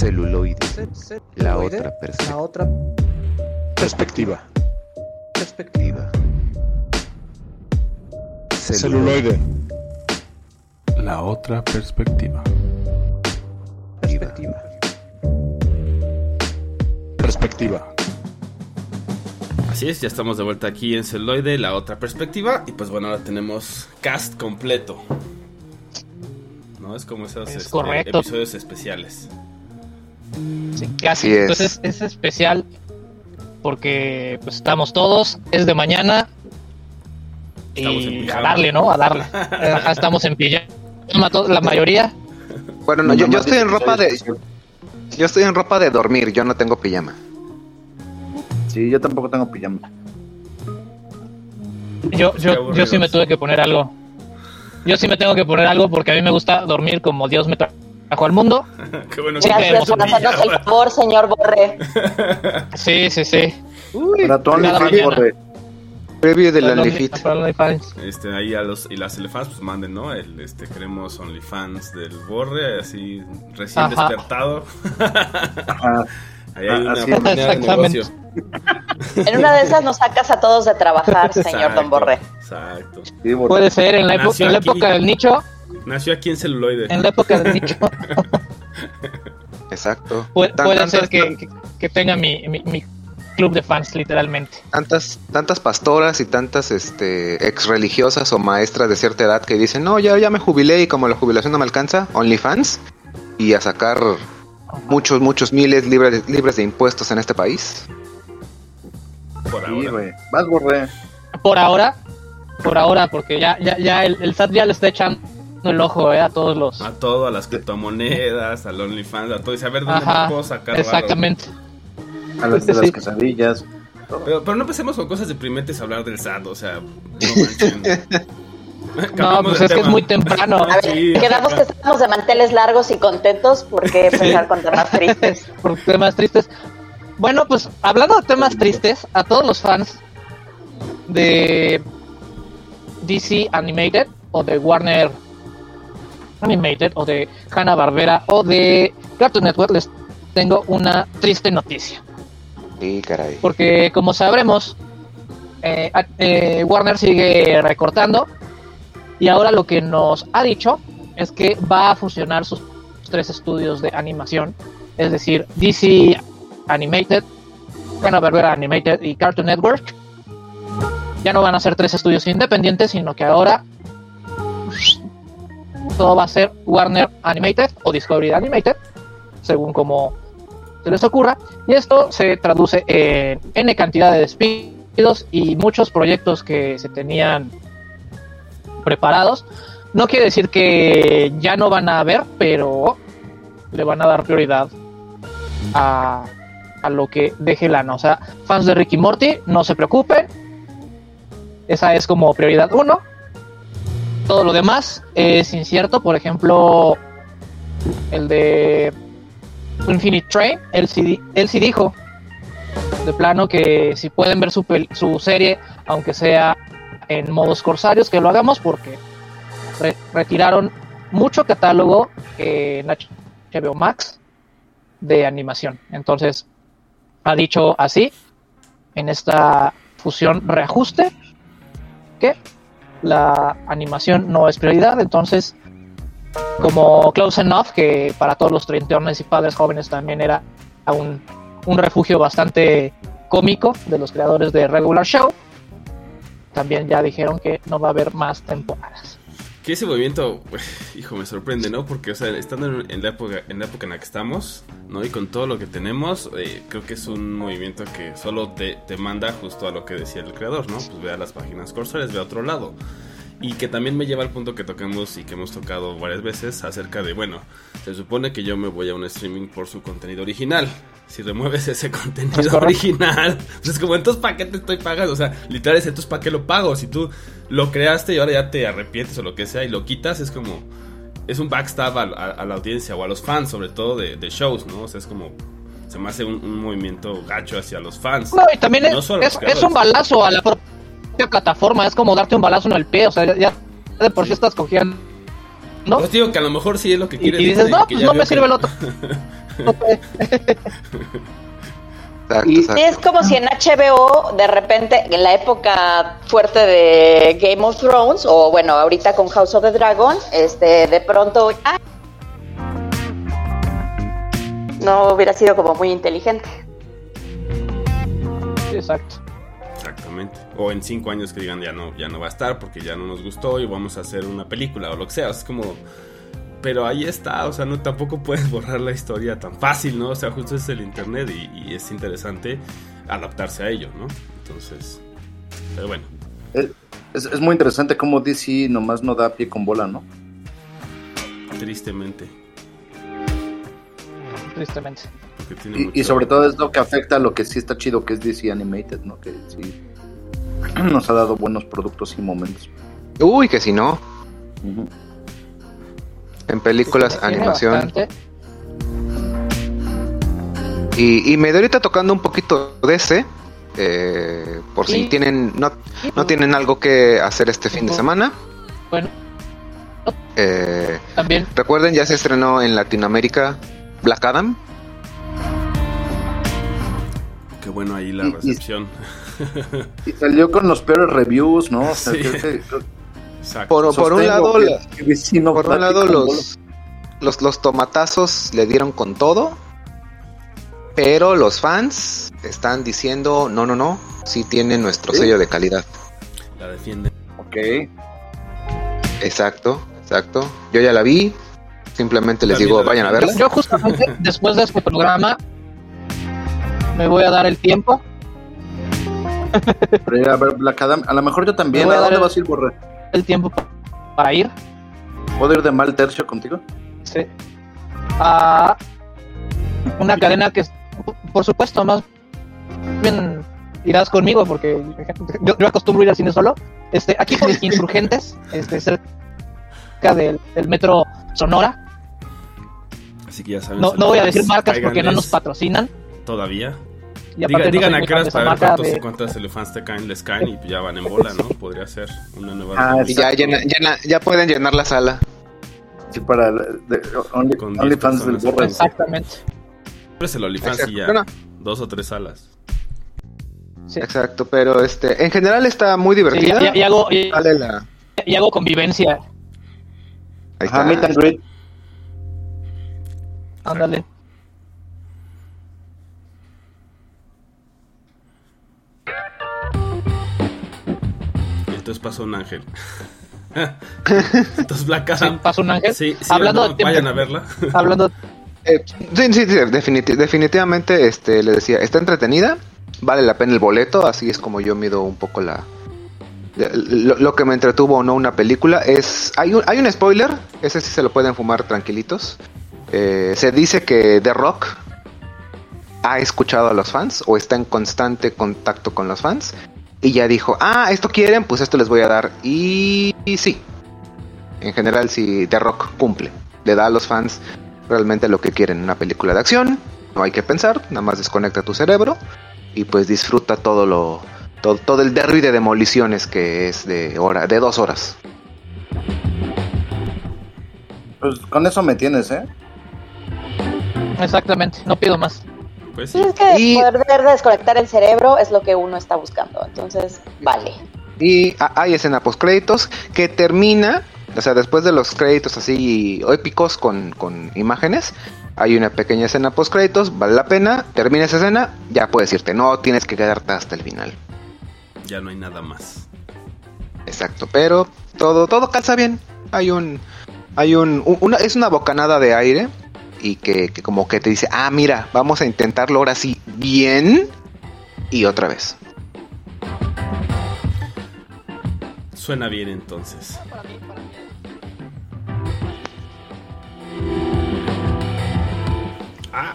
Celuloide. La otra perspectiva. La otra Perspectiva. perspectiva. Celuloide. La otra perspectiva. Perspectiva. Perspectiva. Así es, ya estamos de vuelta aquí en Celoide, la otra perspectiva. Y pues bueno, ahora tenemos cast completo. ¿No? Es como esos Es este, episodios especiales. Sí, casi. Así es. Entonces es especial porque pues estamos todos, es de mañana y a darle, ¿no? A darle. Ajá, estamos en pijama, to- la mayoría. Bueno, no, yo, yo estoy en ropa de. Yo estoy en ropa de dormir, yo no tengo pijama. Sí, yo tampoco tengo pijama. Yo, yo, yo sí me tuve que poner algo. Yo sí me tengo que poner algo porque a mí me gusta dormir como Dios me trajo al mundo. Qué bueno que Gracias por hacernos el favor, señor Borre. Sí, sí, sí. Para tu cada OnlyFans, mañana. Borre. Preview del Para OnlyFit. para OnlyFans. Este, ahí a los y las elefants pues manden, ¿no? El este queremos OnlyFans del Borre, así recién Ajá. despertado. Ajá. Ahí hay una de Exactamente. negocio. En una de esas nos sacas a todos de trabajar, señor Exacto, Don Borre. Exacto. Sí, Borre. Puede ser en la, en la época del nicho. Nació aquí en celuloide. En la época del nicho. Exacto. Puede, Tan- puede tantas- ser que, que, que tenga mi, mi, mi club de fans, literalmente. tantas tantas pastoras y tantas este ex religiosas o maestras de cierta edad que dicen no ya ya me jubilé y como la jubilación no me alcanza OnlyFans y a sacar muchos muchos miles libres libres de impuestos en este país por Sí, ahora. güey. Vas, Borre. Por ahora, por ahora, porque ya, ya, ya el, el SAT ya le está echando el ojo eh, a todos los. A todo, a las criptomonedas, al OnlyFans, a todo. Dice, a ver dónde Ajá, me puedo sacar. exactamente. A las de Sí. las quesadillas. Pero, pero no empecemos con cosas deprimentes a hablar del SAT, o sea, no manchen. No, pues es que es muy temprano. A ver, Sí. quedamos que estamos de manteles largos y contentos porque empezar con temas tristes. por temas tristes. Bueno, pues hablando de temas tristes, a todos los fans de DC Animated o de Warner Animated o de Hanna Barbera o de Cartoon Network les tengo una triste noticia. sí caray Porque como sabremos, eh, eh, Warner sigue recortando y ahora lo que nos ha dicho es que va a fusionar sus tres estudios de animación, es decir, DC Animated, Hanna-Barbera Animated y Cartoon Network. Ya no van a ser tres estudios independientes, sino que ahora todo va a ser Warner Animated o Discovery Animated, según como se les ocurra. Y esto se traduce en N cantidad de despidos y muchos proyectos que se tenían preparados. No quiere decir que ya no van a haber, pero le van a dar prioridad a, a lo que deje lana. O sea, fans de Ricky Morty, no se preocupen. Esa es como prioridad uno. Todo lo demás es incierto. Por ejemplo, el de Infinite Train, él sí, él sí dijo de plano que si pueden ver su, su serie, aunque sea en modos corsarios, que lo hagamos porque re- retiraron mucho catálogo en HBO Max de animación. Entonces, ha dicho así, en esta fusión reajuste, que la animación no es prioridad. Entonces, como Close Enough, que para todos los treintones y padres jóvenes también era un, un refugio bastante cómico de los creadores de Regular Show, también ya dijeron que no va a haber más temporadas. Que ese movimiento, hijo, me sorprende, ¿no? Porque, o sea, estando en, la época, en la época en la que estamos, ¿no? Y con todo lo que tenemos, eh, creo que es un movimiento que solo te, te manda justo a lo que decía el creador, ¿no? Pues ve a las páginas corsarias, ve a otro lado. Y que también me lleva al punto que tocamos y que hemos tocado varias veces acerca de, bueno, se supone que yo me voy a un streaming por su contenido original. Si remueves ese contenido Es original, pues es como, entonces, ¿para qué te estoy pagando? O sea, literal es, entonces, ¿para qué lo pago? Si tú lo creaste y ahora ya te arrepientes o lo que sea y lo quitas, es como, es un backstab a, a- a la audiencia o a los fans, sobre todo de, de shows, ¿no? O sea, es como, se me hace un, un movimiento gacho hacia los fans. No, y también es, No es, es un balazo a la propia plataforma, es como darte un balazo en el pie, o sea, ya, ya de por sí estás cogiendo, ¿no? Pues digo que a lo mejor sí es lo que quieres y dices, no, pues no me que- sirve el otro. Exacto, exacto. Es como si en HBO, de repente, en la época fuerte de Game of Thrones, o bueno, ahorita con House of the Dragon, este, de pronto. ¡ay! No hubiera sido como muy inteligente. Exacto. Exactamente. O en cinco años que digan ya no, ya no va a estar porque ya no nos gustó y vamos a hacer una película o lo que sea. Es como. Pero ahí está, o sea, no tampoco puedes borrar la historia tan fácil, ¿no? O sea, justo es el internet y, y es interesante adaptarse a ello, ¿no? Entonces. Pero bueno. Es, es muy interesante cómo DC nomás no da pie con bola, ¿no? Tristemente. Tristemente. Y, sobre todo es lo que afecta a lo que sí está chido, que es DC Animated, ¿no? Que sí nos ha dado buenos productos y momentos. Uy, que si no, en películas, Tiene animación. bastante. Y, y me doy ahorita tocando un poquito de ese, eh, por si tienen no, no tienen algo que hacer este fin de semana. Bueno, Eh, también recuerden, ya se estrenó en Latinoamérica Black Adam. Qué bueno ahí la Y- y- recepción. Y salió con los peores reviews, ¿no? O sea, Sí. creo que- creo- Exacto. Por, por un lado, que- que por un lado los, los, los tomatazos le dieron con todo, pero los fans están diciendo, no, no, no, sí tienen nuestro ¿Sí? sello de calidad. La defiende. Ok. Exacto, exacto. Yo ya la vi, simplemente les También digo, vayan a verla. yo justamente después de este programa me voy a dar el tiempo. Pero a ver Black Adam. A lo mejor yo también. Voy ¿A a dónde vas a ir, Borre? El tiempo para ir. ¿Puedo ir de mal tercio contigo? Sí. A una cadena que, por supuesto, más bien irás conmigo porque yo, yo acostumbro ir al cine solo. Este, aquí por Insurgentes, este, cerca del, del metro Sonora. Así que ya saben. No, no voy a decir marcas porque no nos patrocinan. Todavía. Diga- digan a qué horas para ver cuántos, de- cuántas elefants te caen, les caen y ya van en bola, ¿no? Podría ser una nueva. Ah, Y ya, llena- llena- ya pueden llenar la sala. Sí, para el- de- Only, Con Only 10 fans del. Exactamente. Es el OnlyFans y ya. Bueno, Dos o tres salas. Sí. exacto, pero este, en general está muy Sí, divertida. y, y hago, y, Vale la- y hago convivencia. ahí está. meet and greet. Ándale. Entonces pasó un ángel. entonces Black Sí, Adam. pasó un ángel. Sí, sí, Hablando ¿no? de vayan a verla. Hablando Eh, sí, sí, sí, definiti- definitivamente, este, le decía, está entretenida, vale la pena el boleto, así es como yo mido un poco la... Lo, lo que me entretuvo o no una película es... Hay un, hay un spoiler, ese sí se lo pueden fumar tranquilitos. Eh, se dice que The Rock ha escuchado a los fans o está en constante contacto con los fans y ya dijo, ah, esto quieren, pues esto les voy a dar. Y, y sí, en general si The Rock cumple, le da a los fans realmente lo que quieren, una película de acción, no hay que pensar, nada más desconecta tu cerebro y pues disfruta todo lo todo, todo el derby de demoliciones que es de hora, de dos horas. Pues con eso me tienes, ¿eh? Exactamente, no pido más. Pues Sí, sí. es que Y- poder desconectar el cerebro es lo que uno está buscando. Entonces, vale. Y ha- hay escena post créditos que termina, o sea, después de los créditos así épicos con, con imágenes, hay una pequeña escena post créditos, vale la pena, termina esa escena, ya puedes irte, no tienes que quedarte hasta el final. Ya no hay nada más. Exacto, pero todo todo calza bien. Hay un hay un una es una bocanada de aire y que, que como que te dice, "Ah, mira, vamos a intentarlo ahora sí bien y otra vez." Suena bien entonces. Ah,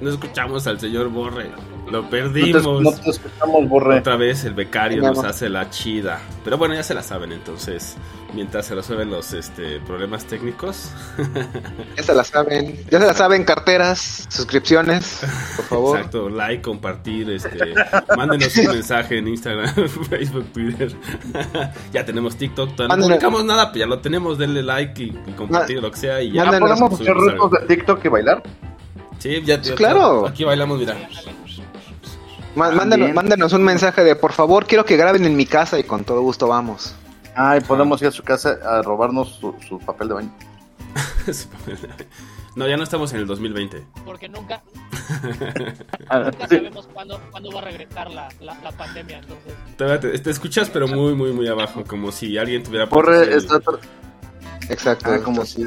no escuchamos al señor Borre. Lo No te, perdimos. no te escuchamos, Borre. Otra vez el becario nos hace la chida. Pero bueno, ya se la saben entonces. Mientras se resuelven los este, problemas técnicos. Ya se la saben, ya se la saben carteras, suscripciones, por favor. Exacto, like, compartir, este, mándenos un mensaje en Instagram, Facebook, Twitter. ya tenemos TikTok, todavía no publicamos nada, pero ya lo tenemos, denle like y, y compartir lo que sea y ya. ¿Ya Mándenos- podemos hacer retos algo. de TikTok y bailar? Sí, ya Claro. Aquí bailamos, mira. Má- Mándenos, Bien. mándenos un mensaje de por favor, quiero que graben en mi casa y con todo gusto vamos. Ay, podemos ir a su casa a robarnos su, su papel de baño. no, ya no estamos en el 2020. Porque nunca, Ah, nunca sabemos cuándo, cuándo va a regresar la, la, la pandemia. Entonces, te, te escuchas, pero muy, muy, muy abajo. Como si alguien tuviera. Corre, puesto el- está Exacto. ah, como si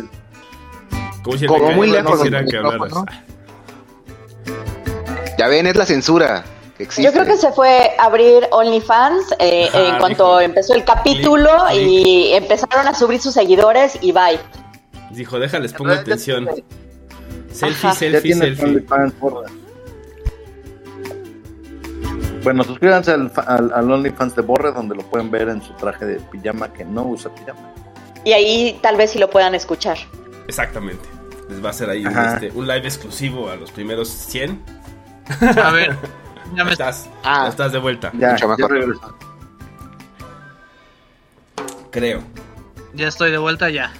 Como si el como muy no lejos quisiera del que hablaras. micrófono. Ya ven, es la censura existe. Yo creo que se fue a abrir OnlyFans eh, en cuanto dijo. empezó el capítulo y empezaron a subir sus seguidores y bye. Dijo, déjales, pongo atención. Selfie, Ajá. selfie, selfie. Bueno, suscríbanse al, fa- al, al OnlyFans de Borre, donde lo pueden ver en su traje de pijama que no usa pijama. Y ahí tal vez sí lo puedan escuchar. Exactamente. Les va a hacer ahí un, este, un live exclusivo a los primeros 100. a ver, ya me Estás, Ah. estás de vuelta. Ya, Mucho ya mejor. Creo. ya estoy de vuelta ya.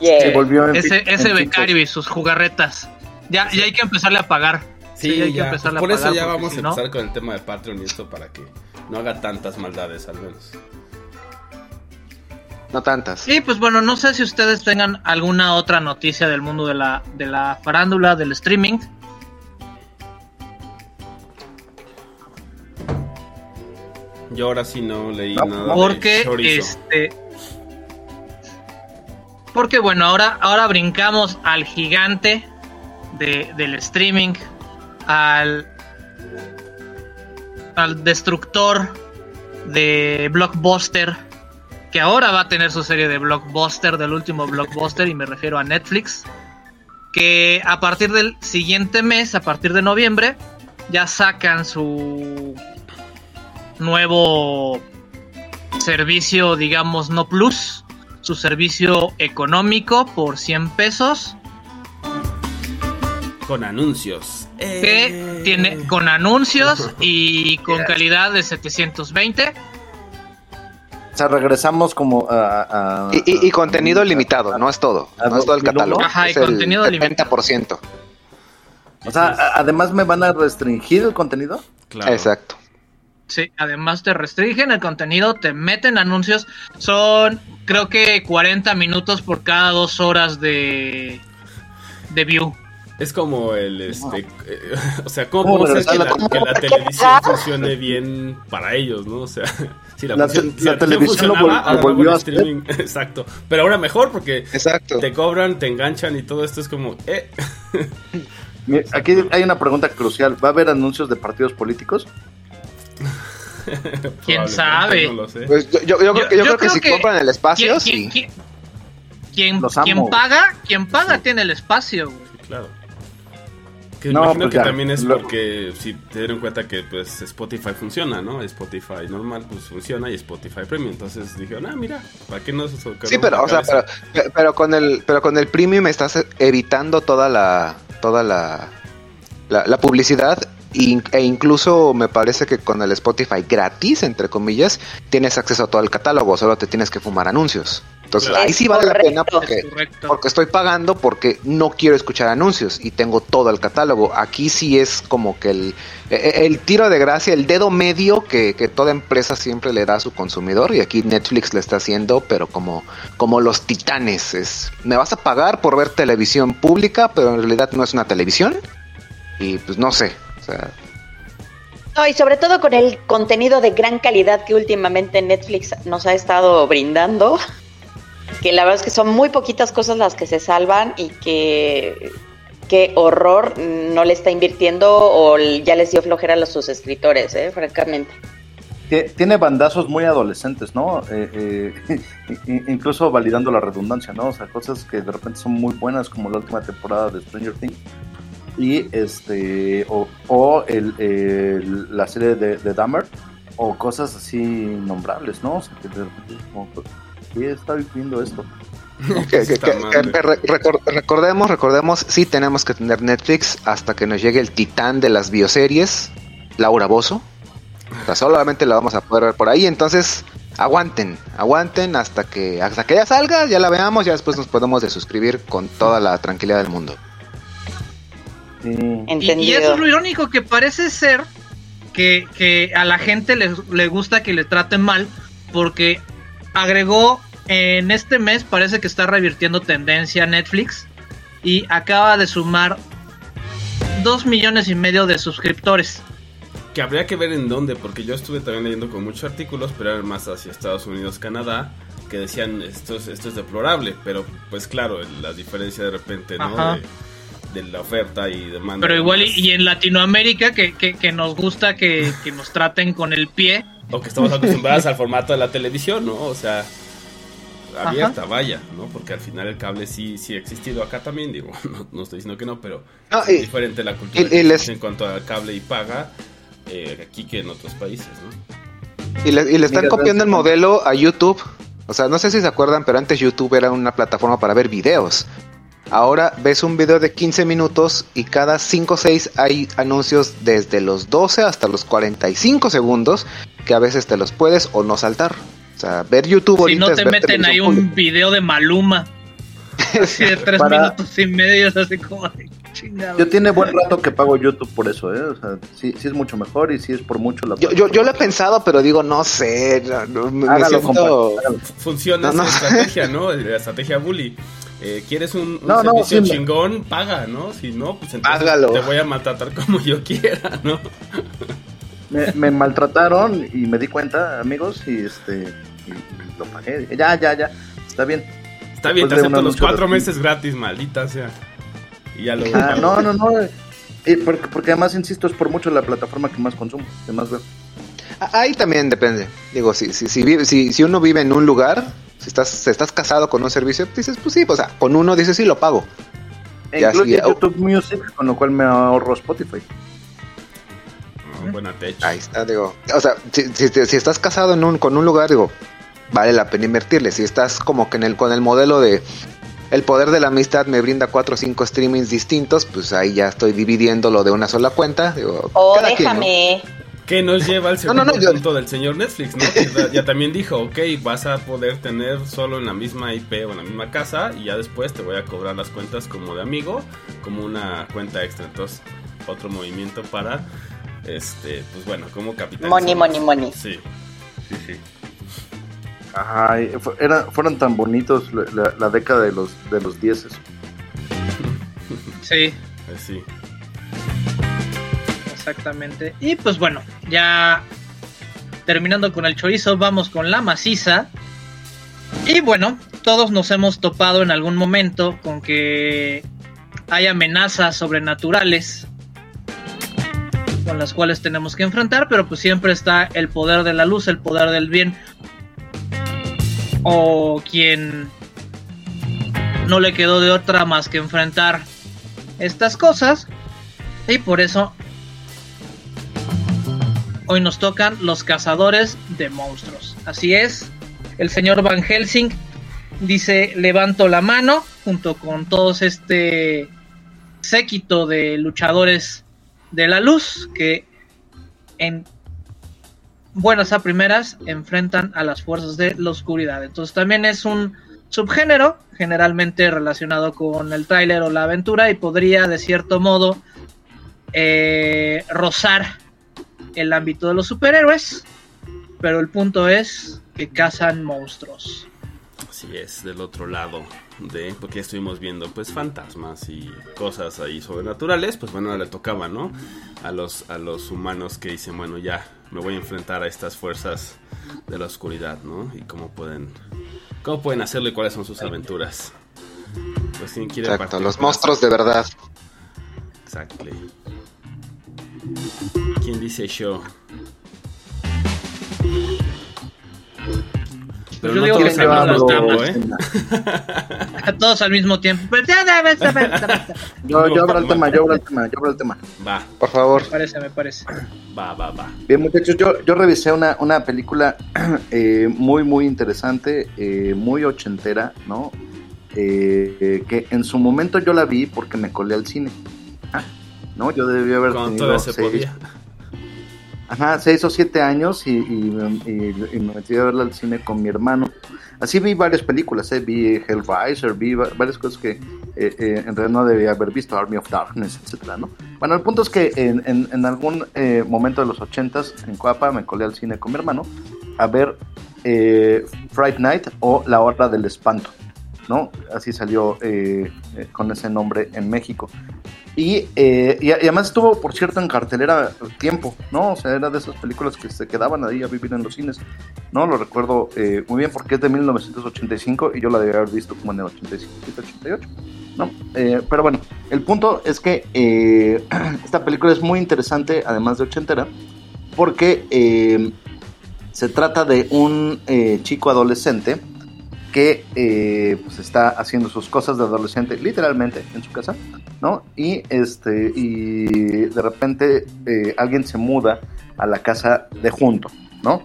Yeah. Se volvió en Ese, ese en becario y sus jugarretas. Ya, ya hay que empezarle a pagar. Sí, hay que ya. empezarle por a eso pagar, ya porque vamos a no- empezar con el tema de Patreon y esto para que no haga tantas maldades al menos. No tantas. Y pues bueno, no sé si ustedes tengan alguna otra noticia del mundo de la, de la farándula, del streaming. Yo ahora sí no leí No, nada. Porque este. Porque bueno, ahora, ahora brincamos al gigante de- del streaming, al, al destructor de Blockbuster, que ahora va a tener su serie de Blockbuster, del último Blockbuster, y me refiero a Netflix, que a partir del siguiente mes, a partir de noviembre, ya sacan su nuevo servicio, digamos, no plus, su servicio económico por 100 pesos, Con anuncios. que Eh. tiene con anuncios y con calidad de 720. O sea, regresamos como a... a- Y, y- y contenido a- limitado, no es todo. a No es todo el 2001. catálogo. Ajá, y el contenido limitado. 70%. O sea, a- además me van a restringir el contenido. Claro. Exacto. Sí, además te restringen el contenido, te meten anuncios. Son, creo que 40 minutos por cada dos horas de, de view. Es como el, este, eh, o sea, ¿cómo ¿Cómo podemos hacer que la, la- que la televisión funcione bien para ellos, no? O sea, si la, La función- te- si la televisión lo vol- ahora volvió a streaming, exacto. Pero ahora mejor porque Exacto. te cobran, te enganchan y todo esto es como, eh, Aquí hay una pregunta crucial. ¿Va a haber anuncios de partidos políticos? Probablemente, sabe? No lo sé. Pues yo, yo- yo creo que, yo creo que si compran el espacio, ¿Quién, sí. quién- quién- Los amo, quién güey. paga, quien paga tiene el espacio. güey. Sí, claro. Que No, imagino pues que ya, también es lo- porque si te dieron cuenta que pues Spotify funciona, ¿no? Spotify normal pues funciona y Spotify Premium. Entonces dijeron, ah, mira, ¿para qué no se Sí, pero, o sea, pero, pero con el, pero con el premium estás evitando toda la, toda la, la, la publicidad e incluso me parece que con el Spotify gratis, entre comillas, tienes acceso a todo el catálogo, solo te tienes que fumar anuncios. Entonces ahí sí vale la pena porque, porque estoy pagando porque no quiero escuchar anuncios y tengo todo el catálogo. Aquí sí es como que el, e- el tiro de gracia, el dedo medio que, que toda empresa siempre le da a su consumidor y aquí Netflix le está haciendo, pero como, como los titanes. Es, me vas a pagar por ver televisión pública, pero en realidad no es una televisión y pues no sé. Sea, No, y sobre todo con el contenido de gran calidad que últimamente Netflix nos ha estado brindando, que la verdad es que son muy poquitas cosas las que se salvan y que qué horror no le está invirtiendo o ya les dio flojera a sus escritores, eh, francamente. Tie- Tiene bandazos muy adolescentes, ¿no? Eh, eh, incluso validando la redundancia, ¿no? O sea, cosas que de repente son muy buenas, como la última temporada de Stranger Things. Y este, o, o el, el- la serie de, de Dahmer, o cosas así innombrables, ¿no? O sea, que de repente es como, ¿qué está viviendo esto? que, que- recordemos, recordemos, sí tenemos que tener Netflix hasta que nos llegue el titán de las bioseries, Laura Bozo. O sea, solamente la vamos a poder ver por ahí, entonces aguanten, aguanten hasta que hasta que ya salga, ya la veamos, ya después nos podemos desuscribir con toda la tranquilidad del mundo. Sí. Y, Entendido. y eso es lo irónico, que parece ser que, que a la gente le, le gusta que le traten mal, porque agregó en este mes, parece que está revirtiendo tendencia Netflix y acaba de sumar dos millones y medio de suscriptores. Que habría que ver en dónde, porque yo estuve también leyendo con muchos artículos, pero eran más hacia Estados Unidos, Canadá, que decían esto es, esto es deplorable, pero pues claro, la diferencia de repente, ¿no? Ajá. De, de la oferta y demanda. Pero igual y, en Latinoamérica que, que- que nos gusta que, que nos traten con el pie. O que estamos acostumbrados al formato de la televisión, ¿no? O sea, abierta, vaya, ¿no? Porque al final el cable sí, sí ha existido acá también, digo, no, no estoy diciendo que no, pero Ah, es y- diferente la cultura y- y que les- existe en cuanto al cable y paga eh, aquí que en otros países, ¿no? Y le, y le están Mira, copiando el modelo a YouTube. O sea, no sé si se acuerdan, pero antes YouTube era una plataforma para ver videos. Ahora ves un video de 15 minutos y cada 5 o 6 hay anuncios desde los 12 hasta los 45 segundos que a veces te los puedes o no saltar. O sea, ver YouTube Si ahorita no te meten ahí un pública. video de Maluma. Así de tres Para- minutos y medio, es así como de chingado. Yo tiene buen rato que pago YouTube por eso, ¿eh? O sea, sí, sí es mucho mejor y sí es por mucho la Yo, yo, yo lo he pensado, pero digo, no sé. no, no, me- Hágalo, siento-. Funciona No, no. esa estrategia, ¿no? La estrategia bully. Eh, ¿Quieres un, un No, no, servicio chingón? Paga, ¿no? Si no, pues entonces Págalo. te voy a maltratar como yo quiera, ¿no? Me, me maltrataron y me di cuenta, amigos, y este y, y lo pagué. Ya, ya, ya. Está bien. Está bien, te Después de acepto los cuatro meses gratis, maldita sea. Y ya lo Ah, no, no, no. eh, porque, porque además, insisto, es por mucho la plataforma que más consumo, que más veo. Ah, Ahí también depende. Digo, si, si, si, vive- si, si uno vive en un lugar, si estás, si estás casado con un servicio, dices, pues sí, o sea, con uno dices, sí, lo pago. Ya, incluye sí. YouTube Music, con lo cual me ahorro Spotify. No, buena tech. Ahí está, digo. O sea, si, si, si estás casado en un, con un lugar, digo, vale la pena invertirle. Si estás como que en el, con el modelo de el poder de la amistad me brinda cuatro o cinco streamings distintos, pues ahí ya estoy dividiéndolo de una sola cuenta. Digo, O cada quien, ¿no? Que nos lleva al segundo no, no, yo- punto del señor Netflix, ¿no? Ya- ya también dijo, ok, vas a poder tener solo en la misma IP o en la misma casa y ya después te voy a cobrar las cuentas como de amigo, como una cuenta extra. Entonces, otro movimiento para, este, pues bueno, como capitalizar. Money, money, money. Sí, sí, sí. Ay, era- fueron tan bonitos la, la- la década de los de los dieces. Sí, Pues sí. Exactamente. Y pues bueno, ya terminando con el chorizo, vamos con la maciza. Y bueno, todos nos hemos topado en algún momento con que hay amenazas sobrenaturales con las cuales tenemos que enfrentar, pero pues siempre está el poder de la luz, el poder del bien, o quien no le quedó de otra más que enfrentar estas cosas, y por eso hoy nos tocan los cazadores de monstruos. Así es, el señor Van Helsing dice levanto la mano junto con todos este séquito de luchadores de la luz que en buenas a primeras enfrentan a las fuerzas de la oscuridad. Entonces también es un subgénero generalmente relacionado con el tráiler o la aventura y podría de cierto modo eh, rozar el ámbito de los superhéroes, pero el punto es que cazan monstruos. Así es, del otro lado de, porque ya estuvimos viendo pues fantasmas y cosas ahí sobrenaturales, pues bueno, le tocaba, ¿no? A los, a los humanos que dicen, bueno, ya me voy a enfrentar a estas fuerzas de la oscuridad, ¿no? Y cómo pueden, cómo pueden hacerlo y cuáles son sus aventuras. Pues quién quiere Exacto, partir los monstruos de verdad. Exactly. ¿Quién dice yo? Pero Yo no digo todos que al mismo tiempo. ¿eh? A todos al mismo tiempo. Pero ya Yo, yo abro el tema, yo abro el tema, yo abro el tema. Va, Por favor. Me parece, me parece. va, va, va. Bien, muchachos, yo, yo revisé una, una película eh, muy, muy interesante, eh, muy ochentera, ¿no? Eh, eh, que en su momento yo la vi porque me colé al cine. ¿No? Yo debía haber Cuando tenido todavía se seis, podía. Ajá, seis o siete años y, y- y- y me metí a verla al cine con mi hermano. Así vi varias películas, ¿eh? vi Hellraiser, vi va- varias cosas que, eh, eh, en realidad no debía haber visto Army of Darkness, etcétera, ¿no? Bueno, el punto es que en, en- en algún eh, momento de los ochentas en Coapa me colé al cine con mi hermano a ver eh, Fright Night o La Hora del Espanto, ¿no? Así salió eh, eh, con ese nombre en México. Y, eh, y, además estuvo, por cierto, en cartelera tiempo, ¿no? O sea, era de esas películas que se quedaban ahí a vivir en los cines, ¿no? Lo recuerdo eh, muy bien porque es de 1985 y yo la debía haber visto como en el 87, 88, ¿no? Eh, pero bueno, el punto es que eh, esta película es muy interesante, además de ochentera, porque eh, se trata de un chico adolescente que eh, pues está haciendo sus cosas de adolescente literalmente en su casa, ¿no? Y este y de repente eh, alguien se muda a la casa de junto, ¿no?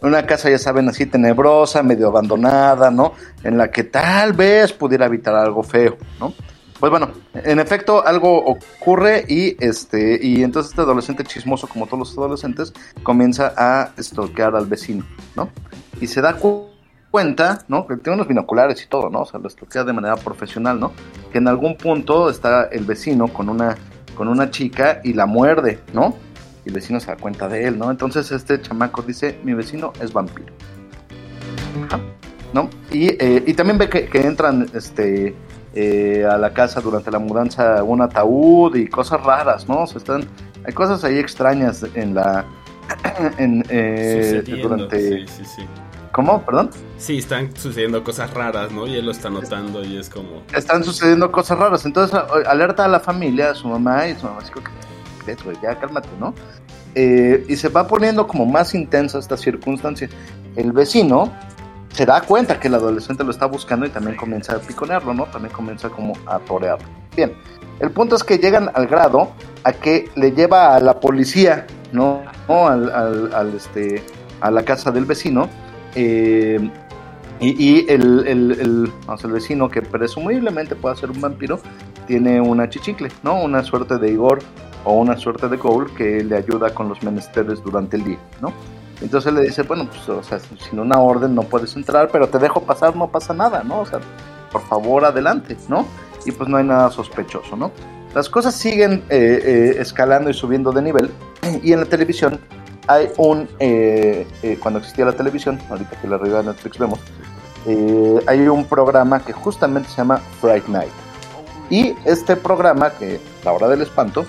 Una casa, ya saben, así tenebrosa, medio abandonada, ¿no? En la que tal vez pudiera habitar algo feo, ¿no? Pues bueno, en efecto algo ocurre y este y entonces este adolescente chismoso como todos los adolescentes comienza a stalkear al vecino, ¿no? Y se da cu- cuenta, ¿no? Que tiene unos binoculares y todo, ¿no? O sea, lo stalkea de manera profesional, ¿no? Que en algún punto está el vecino con una con una chica y la muerde, ¿no? Y el vecino se da cuenta de él, ¿no? Entonces este chamaco dice, mi vecino es vampiro. ¿No? Y, eh, y también ve que, que entran este, eh, a la casa durante la mudanza un ataúd y cosas raras, ¿no? O sea, están, hay cosas ahí extrañas en la... En, eh, durante... Sí, sí, sí. ¿Cómo? ¿Perdón? Sí, están sucediendo cosas raras, ¿no? Y él lo está notando y es como... están sucediendo cosas raras. Entonces alerta a la familia, a su mamá y su mamá así que, "¿Qué crees, güey? Ya cálmate, ¿no? Eh, y se va poniendo como más intensa esta circunstancia. El vecino se da cuenta que el adolescente lo está buscando y también comienza a piconearlo, ¿no? También comienza como a torearlo. Bien, el punto es que llegan al grado a que le lleva a la policía, ¿no? ¿No? Al, este, a la casa del vecino. eh, y, el, el, el, el vecino, que presumiblemente puede ser un vampiro, tiene una chichicle, ¿no? Una suerte de Igor o una suerte de Goul que le ayuda con los menesteres durante el día, ¿no? Entonces le dice, bueno, pues, o sea, sin una orden no puedes entrar, pero te dejo pasar, no pasa nada, ¿no? O sea, por favor, adelante, ¿no? Y pues no hay nada sospechoso, ¿no? Las cosas siguen eh, eh, escalando y subiendo de nivel, y en la televisión hay un, eh, eh, cuando existía la televisión, ahorita que la realidad de Netflix vemos, eh, hay un programa que justamente se llama Fright Night. Y este programa, que La Hora del Espanto,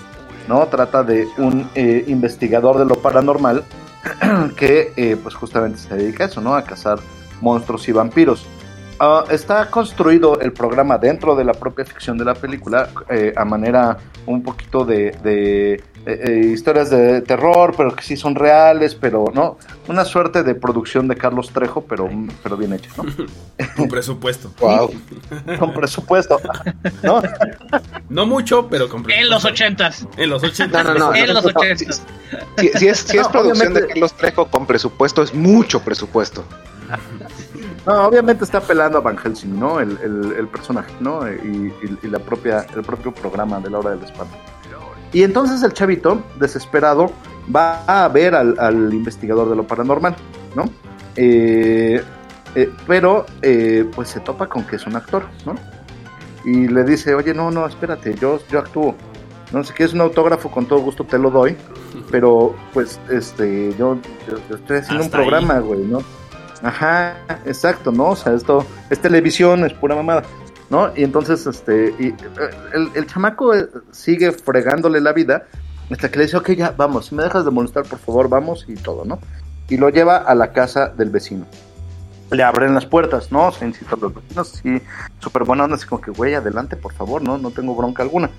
¿no? Trata de un eh, investigador de lo paranormal que eh, pues justamente se dedica a eso, ¿no? A cazar monstruos y vampiros. Ah, está construido el programa dentro de la propia ficción de la película eh, a manera un poquito de, de, eh, eh, historias de terror, pero que sí son reales, pero no, una suerte de producción de Carlos Trejo, pero, pero bien hecha, ¿no? Con presupuesto. Wow. Con presupuesto, ¿no? No mucho, pero con En presupuesto. los ochentas. En los 80. No, no, no. En los ochentas. Si, si es, si es No, producción de Carlos Trejo con presupuesto, es mucho presupuesto. No, obviamente está apelando a Van Helsing, ¿no? El, el- el personaje, ¿no? Y, y- y la propia, el propio programa de la hora del espanto. Y entonces el chavito, desesperado, va a ver al, al investigador de lo paranormal, ¿no? Eh, eh, pero, eh, pues se topa con que es un actor, ¿no? Y le dice, oye, no, no, espérate, yo, yo actúo. No sé, quieres un autógrafo, con todo gusto te lo doy, pero pues, este, yo, yo- yo estoy haciendo Hasta un programa, güey, ¿no? Ajá, exacto, ¿no? O sea, esto es televisión, es pura mamada, ¿no? Y entonces, este, eh, el, el chamaco eh, sigue fregándole la vida hasta que le dice, ok, ya, vamos, si me dejas de molestar, por favor, vamos y todo, ¿no? Y lo lleva a la casa del vecino. Le abren las puertas, ¿no? Se incita a los vecinos, sí, súper buena onda, así como que, güey, adelante, por favor, ¿no? No tengo bronca alguna.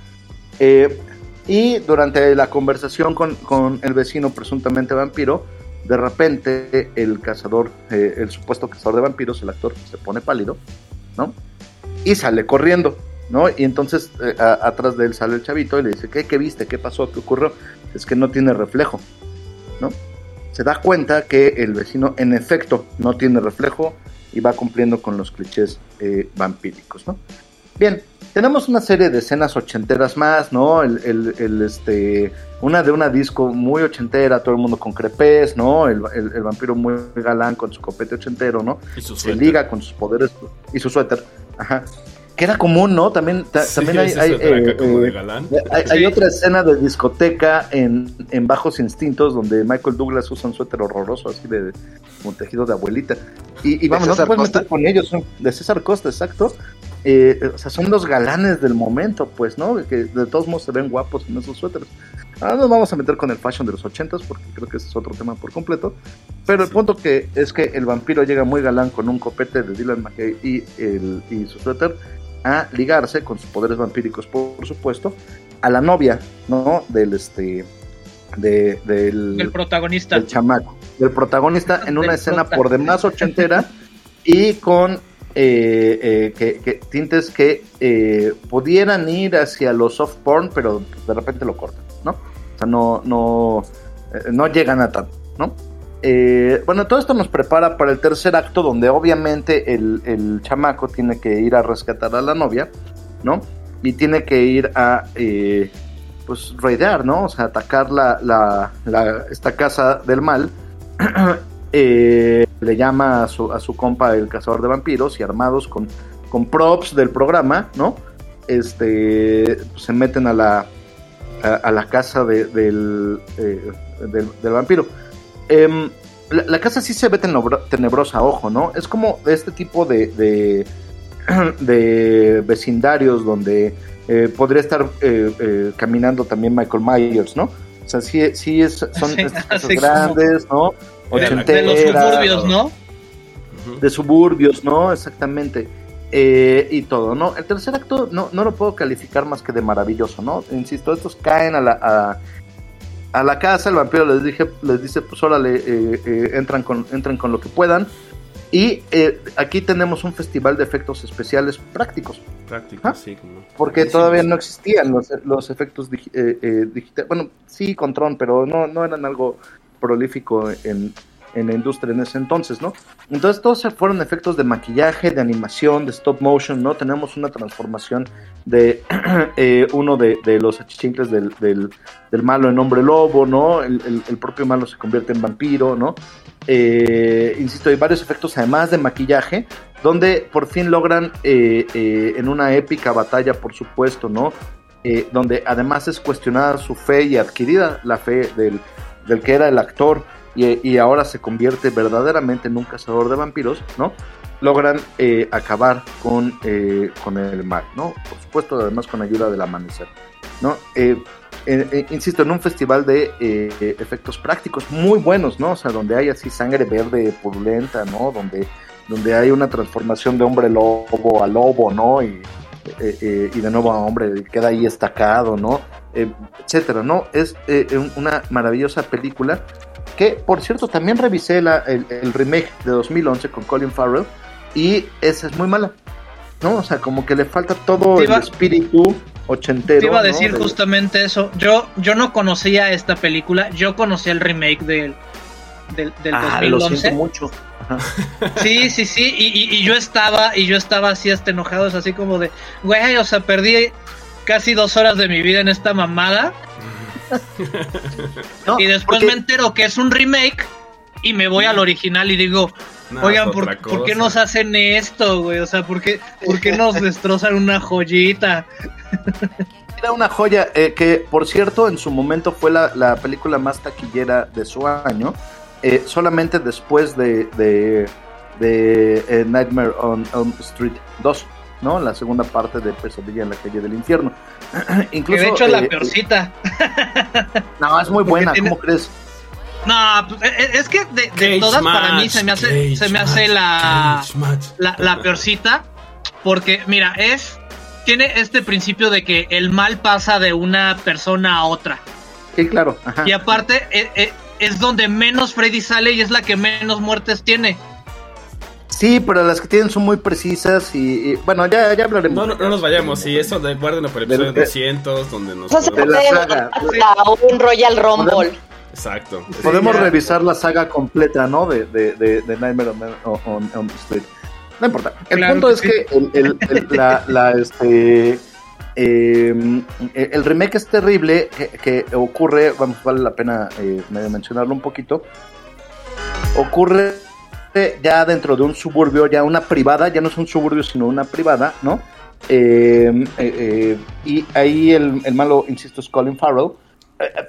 Eh, y durante la conversación con, con el vecino presuntamente vampiro, de repente el cazador, eh, el supuesto cazador de vampiros, el actor, se pone pálido, ¿no? Y sale corriendo, ¿no? Y entonces eh, a- atrás de él sale el chavito y le dice, ¿qué, ¿qué viste? ¿Qué pasó? ¿Qué ocurrió? Es que no tiene reflejo, ¿no? Se da cuenta que el vecino en efecto no tiene reflejo y va cumpliendo con los clichés eh, vampíricos, ¿no? Bien, tenemos una serie de escenas ochenteras más, ¿no? El, el- el, este, una de una disco muy ochentera, todo el mundo con crepés, ¿no? El, vampiro muy galán con su copete ochentero, ¿no? Y su Se liga con sus poderes y su suéter, ajá. que era común, ¿no? También, ta- Sí, también hay, hay, eh, como de eh, galán. hay- hay Sí. otra escena de discoteca en, en Bajos Instintos donde Michael Douglas usa un suéter horroroso así de como tejido de abuelita. Y, y vamos, no te puedes meter con ellos, son de César Costa, exacto. Eh, o sea, son los galanes del momento, pues, ¿no? Que de todos modos se ven guapos en esos suéteres. Ahora nos vamos a meter con el fashion de los ochentas porque creo que ese es otro tema por completo. Pero el punto que es que el vampiro llega muy galán con un copete de Dylan McKay y, el, y su suéter a ligarse con sus poderes vampíricos, por, supuesto, a la novia, ¿no? Del este de, del, El protagonista. del chamaco, del protagonista en una Del escena prota. por demás ochentera y con eh, eh, que, que tintes que eh, pudieran ir hacia los soft porn, pero de repente lo cortan, sea, no, no, eh, no llegan a tanto, ¿no? Eh, bueno, todo esto nos prepara para el tercer acto, donde obviamente el, el chamaco tiene que ir a rescatar a la novia, ¿no? Y tiene que ir a, eh, pues, raidear, ¿no? O sea, atacar la, la, esta casa del mal. Eh, le llama a su, a su compa el cazador de vampiros y armados con, con props del programa, ¿no? Este, se meten a la, a, a la casa de- del, eh, del, del vampiro. Em, la, la casa sí se ve tenebro- tenebrosa, ojo, ¿no? Es como de este tipo de, de, de vecindarios donde eh, podría estar eh, eh, caminando también Michael Myers, ¿no? O sea, sí, sí es, son Sí, estas casas grandes, ¿no? De los suburbios, ¿no? De suburbios, ¿no? Exactamente. Eh, y todo, ¿no? El tercer acto no, no lo puedo calificar más que de maravilloso, ¿no? Insisto, estos caen a la, a, a la casa, el vampiro les, dije, les dice, pues órale, eh, eh, entran, con, entran con lo que puedan. Y eh, aquí tenemos un festival de efectos especiales prácticos, Práctico, ¿Ah? sí. Como... porque Sí, todavía sí. no existían los, los efectos eh, digitales. Bueno, sí, con Tron, pero no, no eran algo prolífico en, en la industria en ese entonces, ¿no? Entonces todos fueron efectos de maquillaje, de animación, de stop motion, ¿no? Tenemos una transformación de eh, uno de, los achichincles del, malo en hombre lobo, ¿no? El, propio malo se convierte en vampiro, ¿no? Eh, insisto, hay varios efectos además de maquillaje, donde por fin logran eh, en una épica batalla, por supuesto, ¿no? Donde además es cuestionada su fe y adquirida la fe del que era el actor y, ahora se convierte verdaderamente en un cazador de vampiros, ¿no? Logran eh, acabar con, eh, con el mal, ¿no? Por supuesto, además con ayuda del amanecer, ¿no? Eh, insisto, en un festival de eh, efectos prácticos muy buenos, ¿no? O sea, donde hay así sangre verde purulenta, ¿no? Donde, donde hay una transformación de hombre lobo a lobo, ¿no? Y, y de nuevo a hombre, queda ahí estacado, ¿no? Etcétera, ¿no? Es un- una maravillosa película que, por cierto, también revisé la- el, el remake de 2011 con Colin Farrell y esa es muy mala, ¿no? O sea, como que le falta todo Te el iba- espíritu ochentero. Te iba a decir de- justamente eso. Yo, yo no conocía esta película, yo conocía el remake del, del, del Ah, lo 2011. siento mucho. Ajá. Sí, sí, sí, y, y- y yo estaba, y yo estaba así hasta enojado, es así como de, güey, o sea, perdí casi dos horas de mi vida en esta mamada, No, y después porque- me entero que es un remake, y me voy al original y digo, No, oigan, ¿por, qué nos hacen esto, güey? O sea, ¿por qué, por qué nos destrozan una joyita? Era una joya eh, que, por cierto, en su momento fue la, la película más taquillera de su año, eh, solamente después de, de, de, eh, Nightmare on Elm Street 2, ¿no? La segunda parte de Pesadilla en la calle del infierno. Que Incluso, de hecho es la eh, peorcita. No, es muy buena, tiene- ¿cómo crees? No, pues, eh, eh, es que de, todas para mí se me hace, se me hace match, la, la, la peorcita. Porque, mira, es. Tiene este principio de que el mal pasa de una persona a otra. Sí, claro. Ajá. Y aparte, eh, eh, es donde menos Freddy sale y es la que menos muertes tiene. Sí, pero las que tienen son muy precisas y, y, bueno, ya, ya hablaremos. No, no, no nos vayamos, sí, eso de guárdenlo para el episodio Del- 200, donde nos... Eso se De la saga. un Royal Rumble. Exacto. Podemos ya. revisar la saga completa, ¿no? De, de, de, de Nightmare on, on Elm Street. No importa. El Claro punto que es sí. que el, el- el- la, la, este, eh, el remake es terrible que, que ocurre, vamos, vale la pena eh, medio mencionarlo un poquito. Ocurre ya dentro de un suburbio, ya una privada, ya no es un suburbio, sino una privada, ¿no? Eh, eh, eh, y ahí el, el malo, insisto, es Colin Farrell.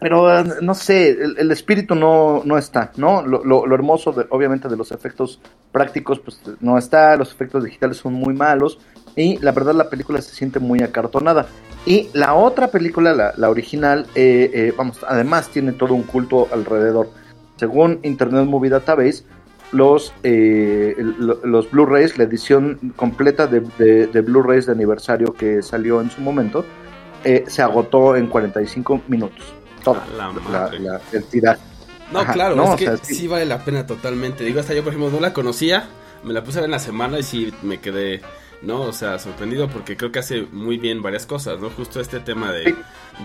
Pero no sé, el, el espíritu no, no está, ¿no? Lo, lo- hermoso, obviamente, de los efectos prácticos, pues no está, los efectos digitales son muy malos, y la verdad la película se siente muy acartonada. Y la otra película, la, la original, vamos, además tiene todo un culto alrededor. Según Internet Movie Database, los, eh, los Blu-rays, la edición completa de, de- de Blu-rays de aniversario que salió en su momento, eh, se agotó en 45 minutos. Todo, la la- la- el tiraje. No, Ajá, claro, no, es o que sea, sí. sí. vale la pena totalmente. Digo, hasta yo, por ejemplo, no la conocía, me la puse a ver en la semana y sí me quedé, ¿no? O sea, sorprendido porque creo que hace muy bien varias cosas, ¿no? Justo este tema de,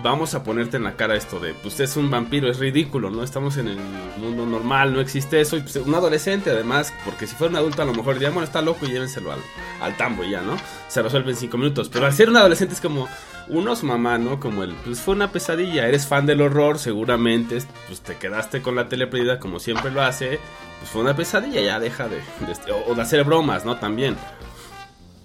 vamos a ponerte en la cara esto de, pues es un vampiro, es ridículo, ¿no? Estamos en el mundo normal, no existe eso. Y pues, un adolescente, además, porque si fuera un adulto a lo mejor diría, bueno, está loco y llévenselo al, al tambo y ya, ¿no? Se resuelve en cinco minutos. Pero al ser un adolescente es como, unos mamá, ¿no? Como el, pues fue una pesadilla, eres fan del horror, seguramente, pues te quedaste con la tele prendida como siempre lo hace, pues fue una pesadilla, ya deja de, de- o, o de hacer bromas, ¿no? También.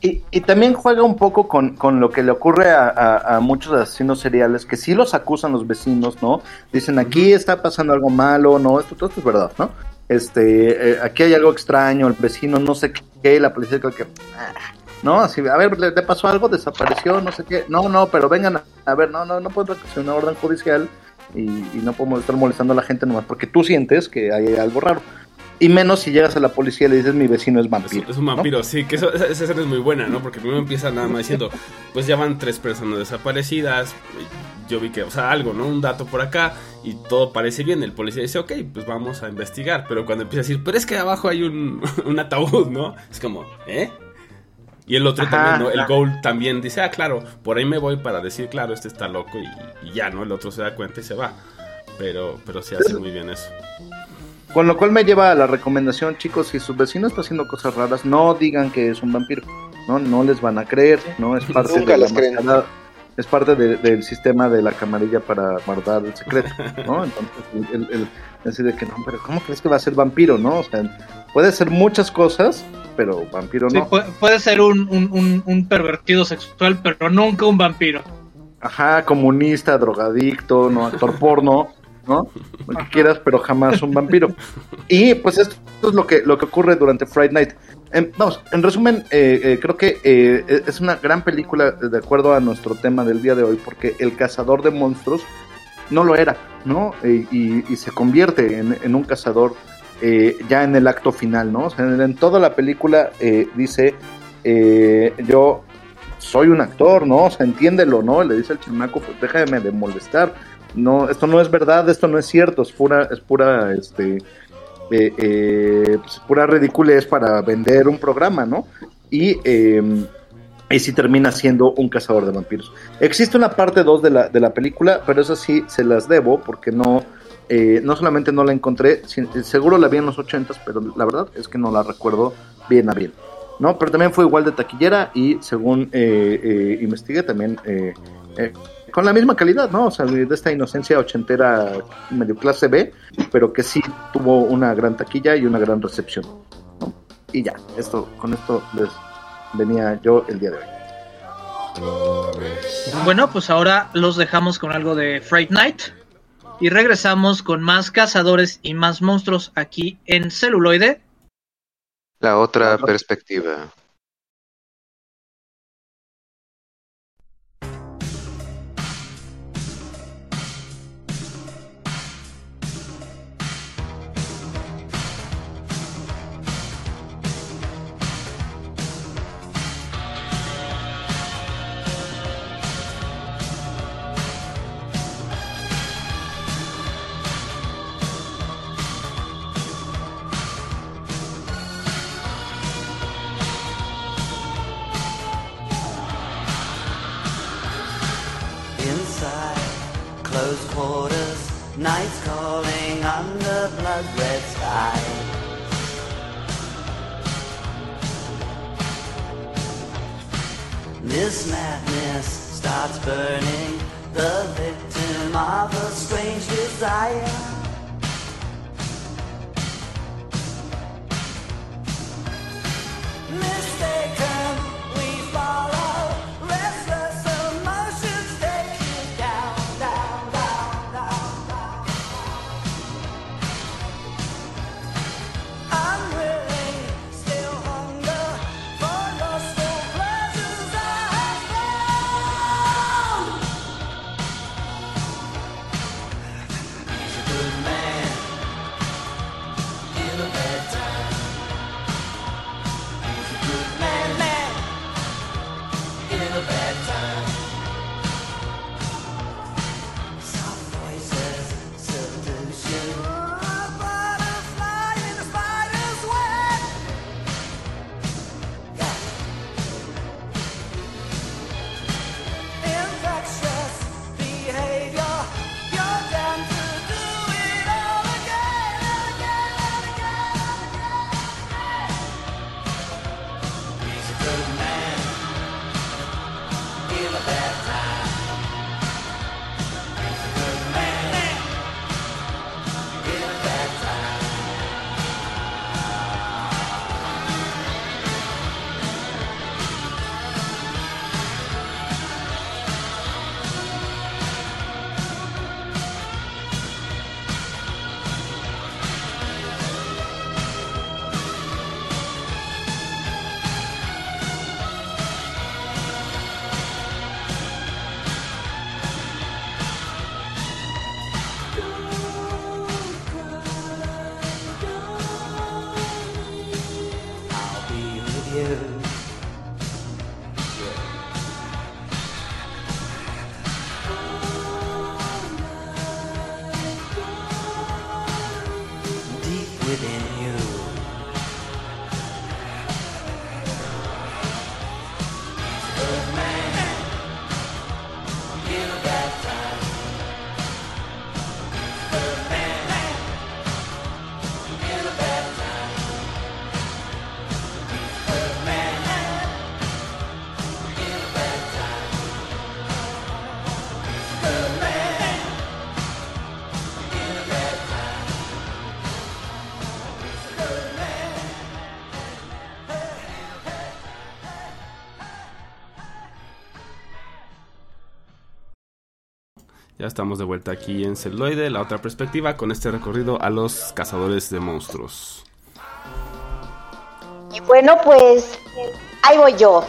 Y, y también juega un poco con, con lo que le ocurre a, a- a muchos asesinos seriales, que sí los acusan los vecinos, ¿no? Dicen, aquí está pasando algo malo, ¿no? Esto, todo esto es verdad, ¿no? Este, eh, aquí hay algo extraño, el vecino no sé qué, la policía creo que... ah, No, así, a ver, ¿le, le pasó algo? ¿Desapareció? No sé qué. No, no, pero vengan a, a ver, no, no, no puedo hacer una orden judicial y, y no podemos estar molestando a la gente nomás porque tú sientes que hay algo raro. Y menos si llegas a la policía y le dices, mi vecino es vampiro. es un ¿no? vampiro, sí, que eso- esa, esa escena es muy buena, ¿no? Porque primero empieza nada más diciendo, pues ya van tres personas desaparecidas, yo vi que, o sea, algo, ¿no? Un dato por acá y todo parece bien. El policía dice, ok, pues vamos a investigar. Pero cuando empieza a decir, pero es que abajo hay un, un ataúd, ¿no? Es como, ¿eh? Y el otro Ajá, también, ¿no? El. Gold también dice, ah, claro, por ahí me voy para decir, claro, este está loco y, y ya, ¿no? El otro se da cuenta y se va. Pero, pero se hace muy bien eso. Con lo cual me lleva a la recomendación, chicos, si su vecino está haciendo cosas raras, no digan que es un vampiro, no, no les van a creer, no es parte Nunca de la les creen. mascarada, es parte de- del sistema de la camarilla para guardar el secreto, ¿no? Entonces, el, decir de que no, pero ¿cómo crees que va a ser vampiro, no? O sea, puede ser muchas cosas, pero vampiro Sí, no. puede, puede ser un, un, un- un pervertido sexual, pero nunca un vampiro. Ajá, comunista, drogadicto, no actor porno, ¿no? Lo que quieras, pero jamás un vampiro. Y pues esto es lo que, lo que ocurre durante Friday Night. Em, vamos, en resumen, eh, eh, creo que eh, es una gran película de acuerdo a nuestro tema del día de hoy, porque el cazador de monstruos no lo era, ¿no? Y, y se convierte en, en un cazador eh, ya en el acto final, ¿no? O sea, en, en toda la película eh, dice, eh, yo soy un actor, ¿no? O sea, entiéndelo, ¿no? Le dice el chamaco, pues déjame de molestar. No, esto no es verdad, esto no es cierto, es pura, es pura, este, eh, eh, pues, pura ridiculez para vender un programa, ¿no? Y, eh, y sí termina siendo un cazador de vampiros. Existe una parte 2 de la, de la película, pero esa sí se las debo porque no, eh, no solamente no la encontré, si- seguro la vi en los 80s, pero la verdad es que no la recuerdo bien a bien. ¿no? Pero también fue igual de taquillera y según eh, eh, investigué también eh, con la misma calidad, ¿no? O sea, de esta inocencia ochentera medio clase B, pero que sí tuvo una gran taquilla y una gran recepción, ¿no? Y ya, esto, con esto les venía yo el día de hoy. Bueno, pues ahora los dejamos con algo de Fright Night y regresamos con más cazadores y más monstruos aquí en celuloide. La otra perspectiva. Ya estamos de vuelta aquí en Celuloide, la otra perspectiva, con este recorrido a los cazadores de monstruos. Y bueno, pues ahí voy yo.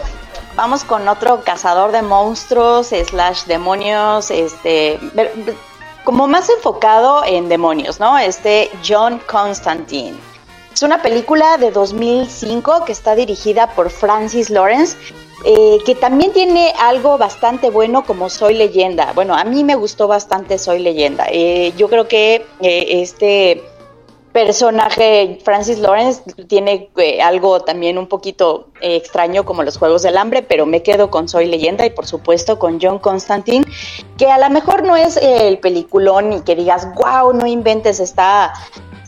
Vamos con otro cazador de monstruos, slash demonios, este, como más enfocado en demonios, ¿no? Este John Constantine. Es una película de 2005 que está dirigida por Francis Lawrence, eh, que también tiene algo bastante bueno como Soy leyenda. Bueno, a mí me gustó bastante Soy leyenda. Eh, yo creo que eh, este personaje Francis Lawrence tiene algo también un poquito extraño como los Juegos del Hambre, pero me quedo con Soy leyenda y por supuesto con John Constantine, que a lo mejor no es el peliculón y que digas, wow, no inventes, está...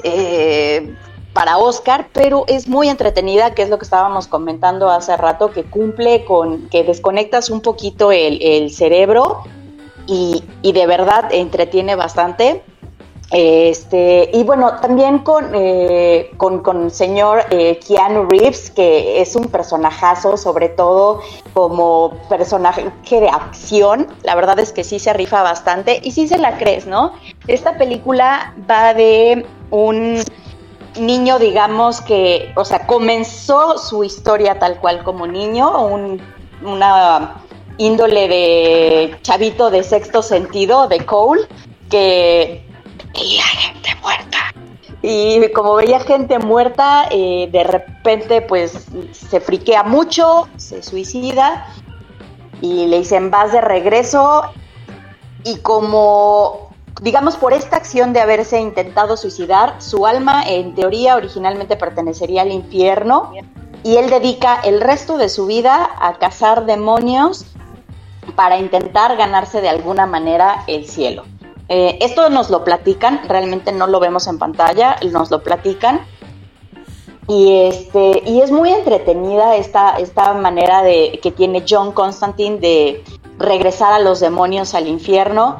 eh, para Oscar, pero es muy entretenida, que es lo que estábamos comentando hace rato, que cumple con que desconectas un poquito el, el cerebro y, y de verdad entretiene bastante. Este, y bueno, también con, eh, con, con señor eh, Keanu Reeves, que es un personajazo, sobre todo como personaje de acción. La verdad es que sí se rifa bastante y sí se la crees, ¿no? Esta película va de un niño, digamos que, o sea, comenzó su historia tal cual como niño, un- una índole de chavito de sexto sentido, de Cole, que veía gente muerta. Y como veía gente muerta, eh, de repente pues se friquea mucho, se suicida y le dicen vas de regreso y como digamos por esta acción de haberse intentado suicidar, su alma en teoría originalmente pertenecería al infierno y él dedica el resto de su vida a cazar demonios para intentar ganarse de alguna manera el cielo. Eh, esto nos lo platican, realmente no lo vemos en pantalla, nos lo platican. Y este, y es muy entretenida esta, esta manera de que tiene John Constantine de regresar a los demonios al infierno.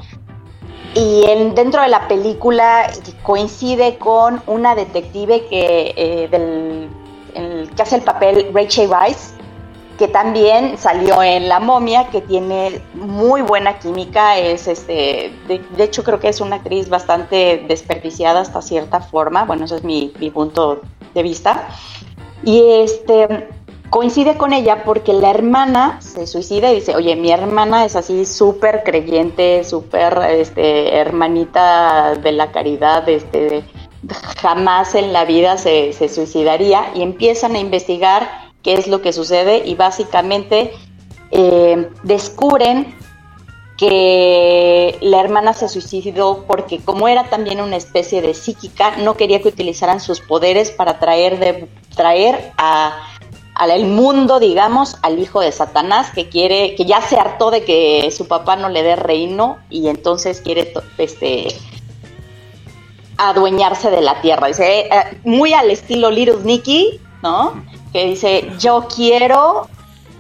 Y en, dentro de la película coincide con una detective que, eh, del, el- que hace el papel Rachel Weisz, que también salió en La momia, que tiene muy buena química, es este, de, de hecho creo que es una actriz bastante desperdiciada hasta cierta forma, bueno, ese es mi, mi punto de vista. Y este coincide con ella porque la hermana se suicida y dice, oye, mi hermana es así súper creyente, súper este, hermanita de la caridad, este, jamás en la vida se, se suicidaría y empiezan a investigar qué es lo que sucede y básicamente eh, descubren que la hermana se suicidó porque como era también una especie de psíquica, no quería que utilizaran sus poderes para traer, de, traer a, al mundo, digamos, al hijo de Satanás, que quiere, que ya se hartó de que su papá no le dé reino y entonces quiere este adueñarse de la tierra. Dice, eh, eh, muy al estilo Little Nicky, ¿no? Que dice, yo quiero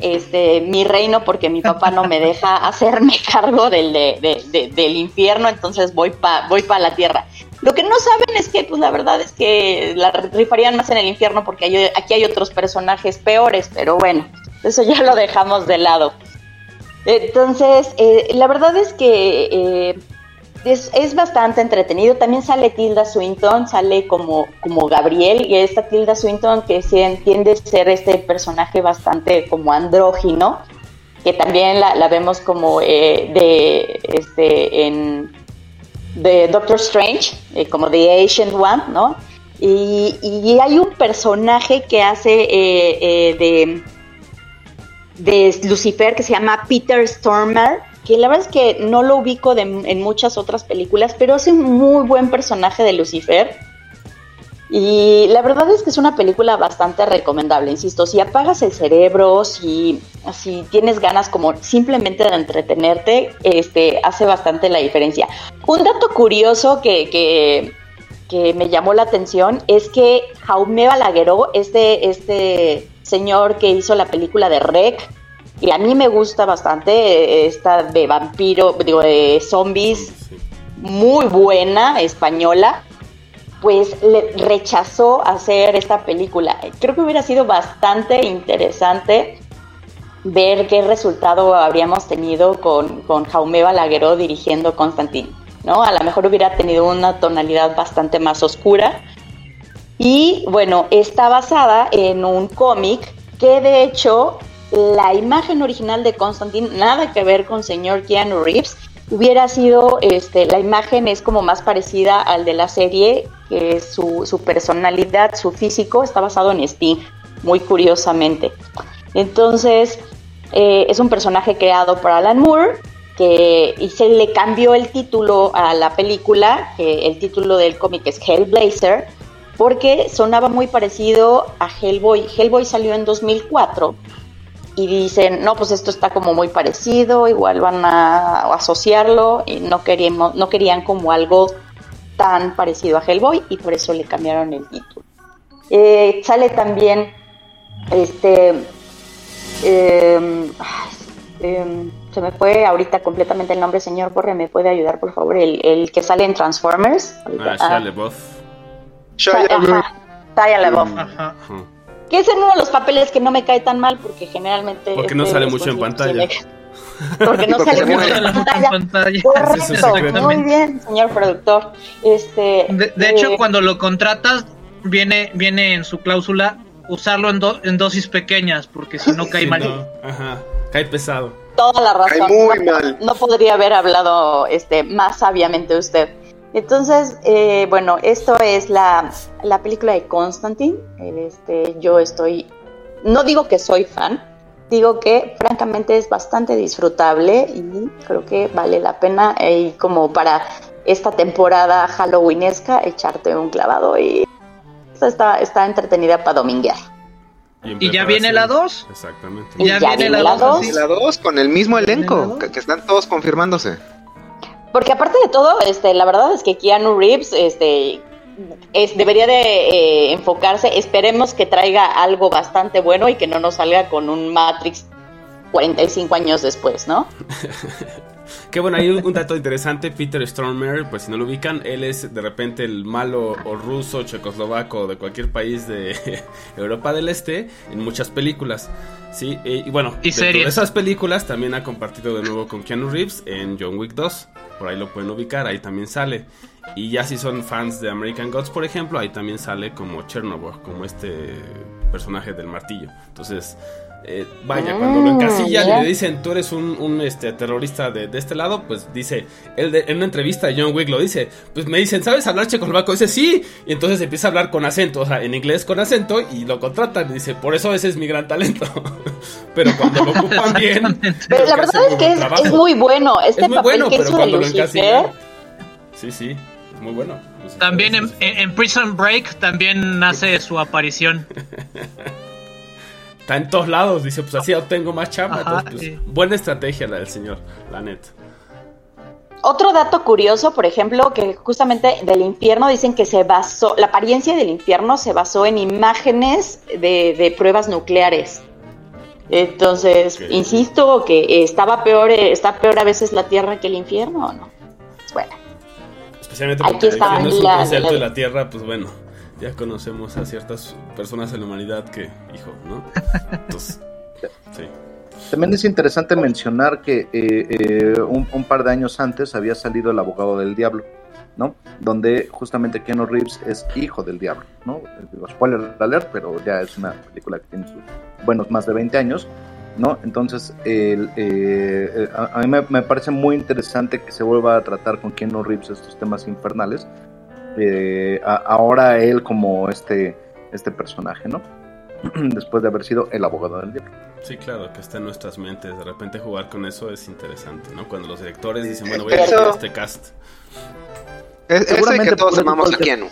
este mi reino porque mi papá no me deja hacerme cargo del, de- de- de- del infierno, entonces voy para voy pa la tierra. Lo que no saben es que, pues la verdad es que la rifarían más en el infierno porque aquí hay otros personajes peores, pero bueno, eso ya lo dejamos de lado. Entonces, eh, la verdad es que eh, es, bastante entretenido. También sale Tilda Swinton, sale como, como Gabriel, y esta Tilda Swinton que se entiende ser este personaje bastante como andrógino, que también la, la vemos como eh, de este en de Doctor Strange, eh, como The Ancient One, ¿no? Y, hay un personaje que hace eh, eh, de de Lucifer que se llama Peter Stormer, que la verdad es que no lo ubico de- en muchas otras películas, pero es un muy buen personaje de Lucifer. Y la verdad es que es una película bastante recomendable, insisto, si apagas el cerebro, si, si tienes ganas como simplemente de entretenerte, este, hace bastante la diferencia. Un dato curioso que, que, que me llamó la atención es que Jaume Balagueró, este, este señor que hizo la película de Rec, que a mí me gusta bastante, eh, esta de vampiro, digo, de zombies, muy buena, española, pues rechazó hacer esta película. Creo que hubiera sido bastante interesante ver qué resultado habríamos tenido con, con Jaume Balagueró dirigiendo Constantine, ¿no? A lo mejor hubiera tenido una tonalidad bastante más oscura. Y bueno, está basada en un cómic que de hecho la imagen original de Constantine, nada que ver con señor Keanu Reeves, hubiera sido, este, la imagen es como más parecida al de la serie, que su, personalidad, su físico está basado en Sting, muy curiosamente. Entonces, eh, es un personaje creado por Alan Moore, que, y se le cambió el título a la película, que el título del cómic es Hellblazer, porque sonaba muy parecido a Hellboy. Hellboy salió en 2004 y dicen, no, pues esto está como muy parecido, igual van a asociarlo y no, queríamos, no querían como algo tan parecido a Hellboy y por eso le cambiaron el título. Eh, sale también este... eh, ay, eh, se me fue ahorita completamente el nombre, señor Borre, ¿me puede ayudar por favor? El, el que sale en Transformers. Ah, Shia LaBeouf. Ajá, Shia LaBeouf. Que es en uno de los papeles que no me cae tan mal porque generalmente... Porque no sale mucho en pantalla. Porque no Porque sale mucho en pantalla. Correcto, muy bien, señor productor. Este, De, de eh, hecho, cuando lo contratas, viene, viene en su cláusula usarlo en, do- en dosis pequeñas, porque si no cae Sí, mal. no, Ajá, cae pesado. toda la razón. Cae muy no, mal. no podría haber hablado este, más sabiamente usted. Entonces, eh, bueno, esto es la, la película de Constantine. Este, yo estoy, no digo que soy fan, digo que francamente es bastante disfrutable y creo que vale la pena eh, como para esta temporada halloweenesca echarte un clavado y está, está entretenida para dominguear. ¿Y ya viene la preparación. 2? Exactamente. Y Ya ya viene viene la la 2. dos. así. Y la 2 con el mismo ¿Viene la elenco, que están todos confirmándose. Porque aparte de todo, este, la verdad es que Keanu Reeves, este, es, debería de eh, enfocarse. Esperemos que traiga algo bastante bueno y que no nos salga con un Matrix 45 años después, ¿no? Que bueno, hay un, un dato interesante, Peter Stormer, pues si no lo ubican, él es de repente el malo o ruso, checoslovaco de cualquier país de Europa del Este en muchas películas. Sí, Eh, y bueno, Y de series. esas películas también ha compartido de nuevo con Keanu Reeves en John Wick 2. Por ahí lo pueden ubicar, ahí también sale. Y ya si son fans de American Gods, por ejemplo, ahí también sale como Chernobyl, como este personaje del martillo. Entonces, eh, vaya, Mm, cuando lo encasillan y le dicen tú eres un, un, este, terrorista de, de este lado, pues dice, él de- en una entrevista John Wick lo dice, pues me dicen, ¿sabes hablar checoslovaco? Dice, sí, y entonces empieza a hablar con acento, o sea, en inglés con acento, y lo contratan, y dice, por eso ese es mi gran talento. Pero cuando lo ocupan bien... Pero la verdad es que es, muy bueno. Este Es muy papel bueno, que pero hizo de cuando lo encasillan... Sí, sí, es muy bueno. También en- en Prison Break también hace su aparición. Está en todos lados, dice, pues así obtengo más chamba. Ajá, entonces, pues, sí. Buena estrategia la del señor, la neta. Otro dato curioso, por ejemplo, que justamente del infierno dicen que se basó, la apariencia del infierno se basó en imágenes de, de pruebas nucleares. Entonces, insisto que estaba peor, eh, está peor a veces la tierra que el infierno, ¿o no? Bueno, Especialmente Aquí porque está no es un la- concepto la- de la Tierra, pues bueno, ya conocemos a ciertas personas en la humanidad que, hijo, ¿no? Entonces, sí. También es interesante mencionar que eh, eh, un, par de años antes había salido El abogado del diablo, ¿no? Donde justamente Keanu Reeves es hijo del diablo, ¿no? Digo, spoiler alert, pero ya es una película que tiene sus buenos más de 20 años, ¿no? Entonces, eh, eh, a, mí me, me parece muy interesante que se vuelva a tratar con Keanu Reeves estos temas infernales. Eh, a- ahora él como este, este personaje, ¿no? Después de haber sido el abogado del diablo. Sí, claro, que está en nuestras mentes. De repente jugar con eso es interesante, ¿no? Cuando los directores dicen, bueno, voy a Eso- hacer este cast. Es, Seguramente que todos amamos a Keanu.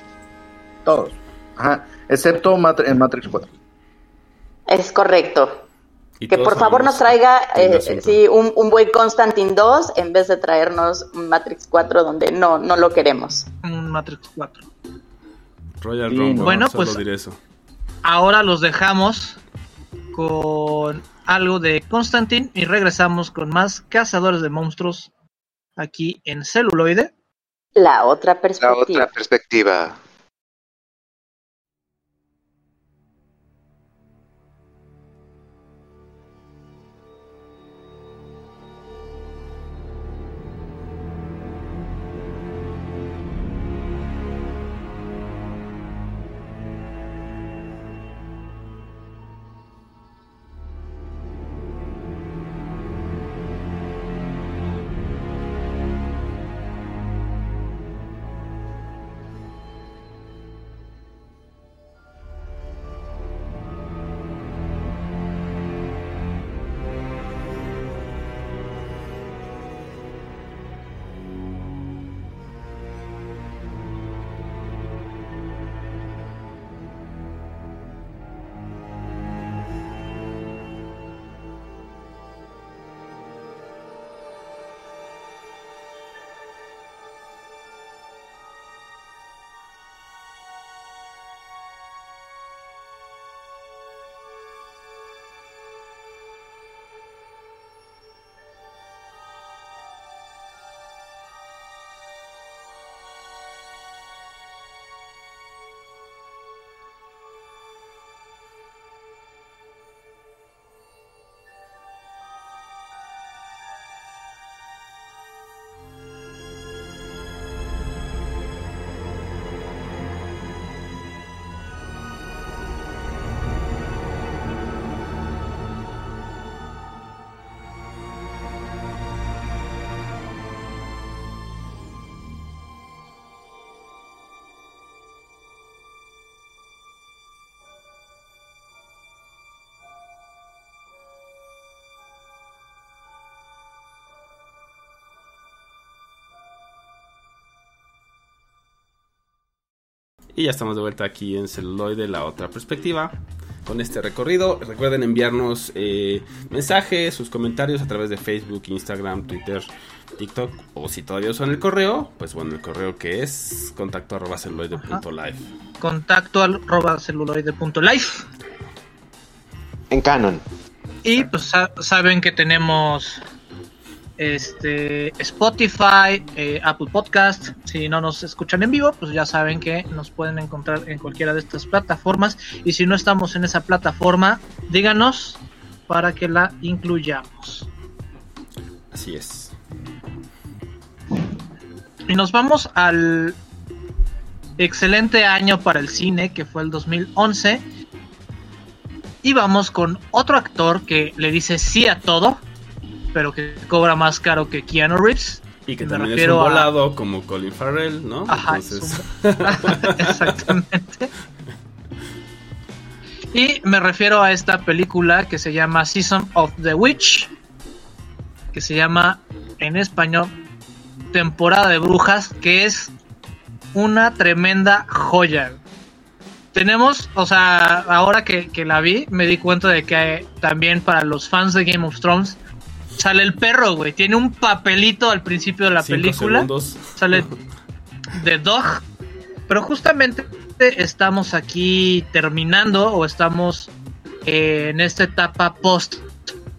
Todos. Ajá. Excepto Mat- en Matrix 4. es correcto. Y Que por favor nos traiga eh, asunto. sí, un, un buen Constantine 2 en vez de traernos un Matrix 4 donde no, no lo queremos. Un Matrix 4. Royal Sí, Rumble, bueno, solo pues- diré eso. Ahora los dejamos con algo de Constantine y regresamos con más Cazadores de Monstruos aquí en celuloide. La otra La perspectiva. otra perspectiva. Y ya estamos de vuelta aquí en celuloide, la otra perspectiva. Con este recorrido, recuerden enviarnos eh, mensajes, sus comentarios a través de Facebook, Instagram, Twitter, TikTok. O si todavía usan el correo, pues bueno, el correo que es contacto arroba celuloide.live. Contacto arroba celuloide.life. En Canon. Y pues sa- saben que tenemos este Spotify, eh, Apple Podcast. Si no nos escuchan en vivo, pues ya saben que nos pueden encontrar en cualquiera de estas plataformas. Y si no estamos en esa plataforma, díganos para que la incluyamos. Así es. Y nos vamos al excelente año para el cine, que fue el 2011. Y vamos con otro actor que le dice sí a todo, pero que cobra más caro que Keanu Reeves. Y que Me también es un a- volado como Colin Farrell, ¿no? Ajá, Entonces, Exactamente. Y me refiero a esta película que se llama Season of the Witch, que se llama en español Temporada de Brujas, que es una tremenda joya. Tenemos, o sea, ahora que, que la vi, me di cuenta de que también para los fans de Game of Thrones sale el perro, güey. Tiene un papelito al principio de la cinco película. segundos. Sale The Dog. Pero justamente estamos aquí terminando o estamos eh, en esta etapa post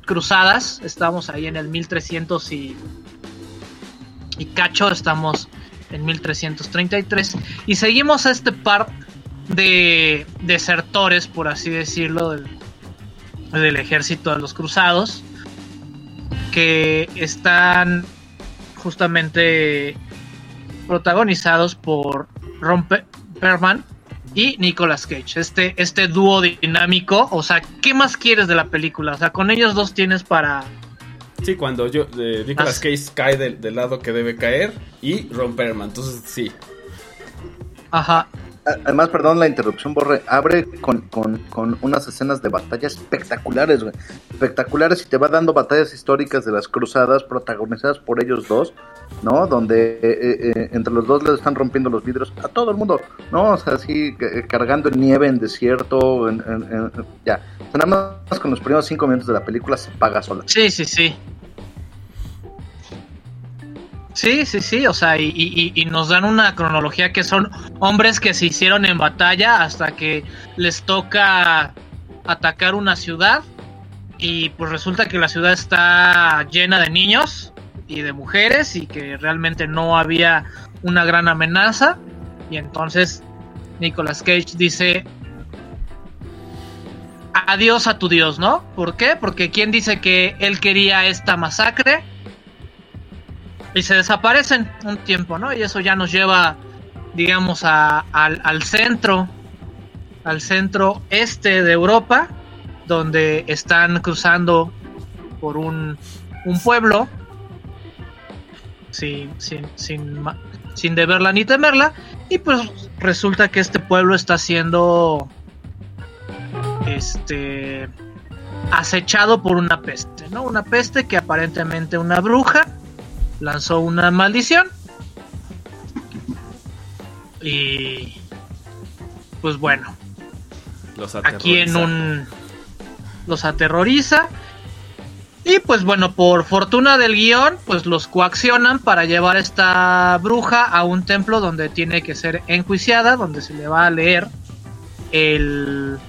cruzadas. Estamos ahí en el 1300 y, y cacho. Estamos en 1333. Y seguimos a este par de desertores, por así decirlo, del, del ejército de los cruzados. Que están justamente protagonizados por Ron Pe- Perlman y Nicolas Cage. Este, este dúo dinámico, o sea, ¿qué más quieres de la película? O sea, con ellos dos tienes para... Sí, cuando yo, eh, Nicolas. Cage cae del, del lado que debe caer y Ron Perlman. Entonces, sí. Ajá. Además, perdón la interrupción, Borre, abre con, con, con unas escenas de batalla espectaculares, güey. Espectaculares y te va dando batallas históricas de las cruzadas protagonizadas por ellos dos, ¿no? Donde eh, eh, entre los dos les están rompiendo los vidrios a todo el mundo, ¿no? O sea, así eh, cargando nieve, en desierto, en, en- en- ya. Nada más con los primeros cinco minutos de la película se paga sola. Sí, sí, sí. Sí, sí, sí, o sea, y, nos dan una cronología que son hombres que se hicieron en batalla hasta que les toca atacar una ciudad y pues resulta que la ciudad está llena de niños y de mujeres y que realmente no había una gran amenaza y entonces Nicolas Cage dice adiós a tu dios, ¿no? ¿Por qué? Porque quién dice que él quería esta masacre y se desaparecen un tiempo, ¿no? Y eso ya nos lleva, digamos, a- al, al centro, al centro este de Europa, donde están cruzando por un, un pueblo sin, sin, sin, sin deberla ni temerla, y pues resulta que este pueblo está siendo este acechado por una peste, ¿no? Una peste que aparentemente una bruja lanzó una maldición. Y pues bueno, Los aquí en un los aterroriza. Y pues bueno, por fortuna del guion, pues los coaccionan para llevar a esta bruja a un templo donde tiene que ser enjuiciada, donde se le va a leer el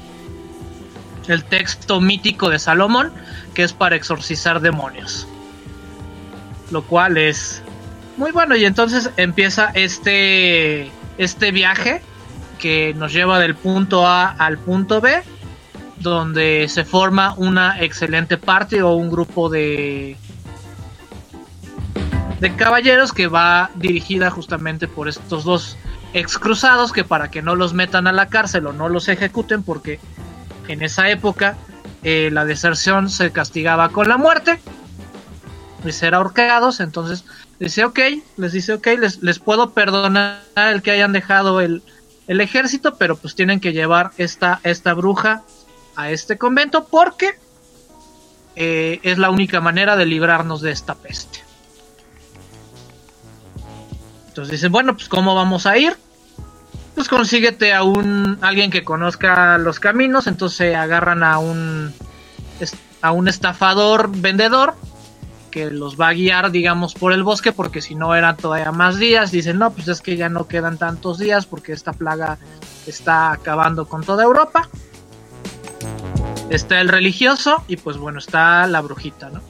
el texto mítico de Salomón, que es para exorcizar demonios. Lo cual es muy bueno. Y entonces empieza este, este viaje que nos lleva del punto A al punto B, donde se forma una excelente parte o un grupo de, de caballeros que va dirigida justamente por estos dos ex cruzados que para que no los metan a la cárcel o no los ejecuten porque en esa época eh, la deserción se castigaba con la muerte y ser ahorcados entonces dice ok les dice ok les, les puedo perdonar el que hayan dejado el, el ejército pero pues tienen que llevar esta, esta bruja a este convento porque eh, es la única manera de librarnos de esta peste. Entonces dicen bueno pues cómo vamos a ir pues consíguete a un alguien que conozca los caminos, entonces agarran a un a un estafador vendedor que los va a guiar, digamos, por el bosque, porque si no eran todavía más días. Dicen, no, pues es que ya no quedan tantos días porque esta plaga está acabando con toda Europa. Está el religioso y pues bueno, está la brujita, ¿no?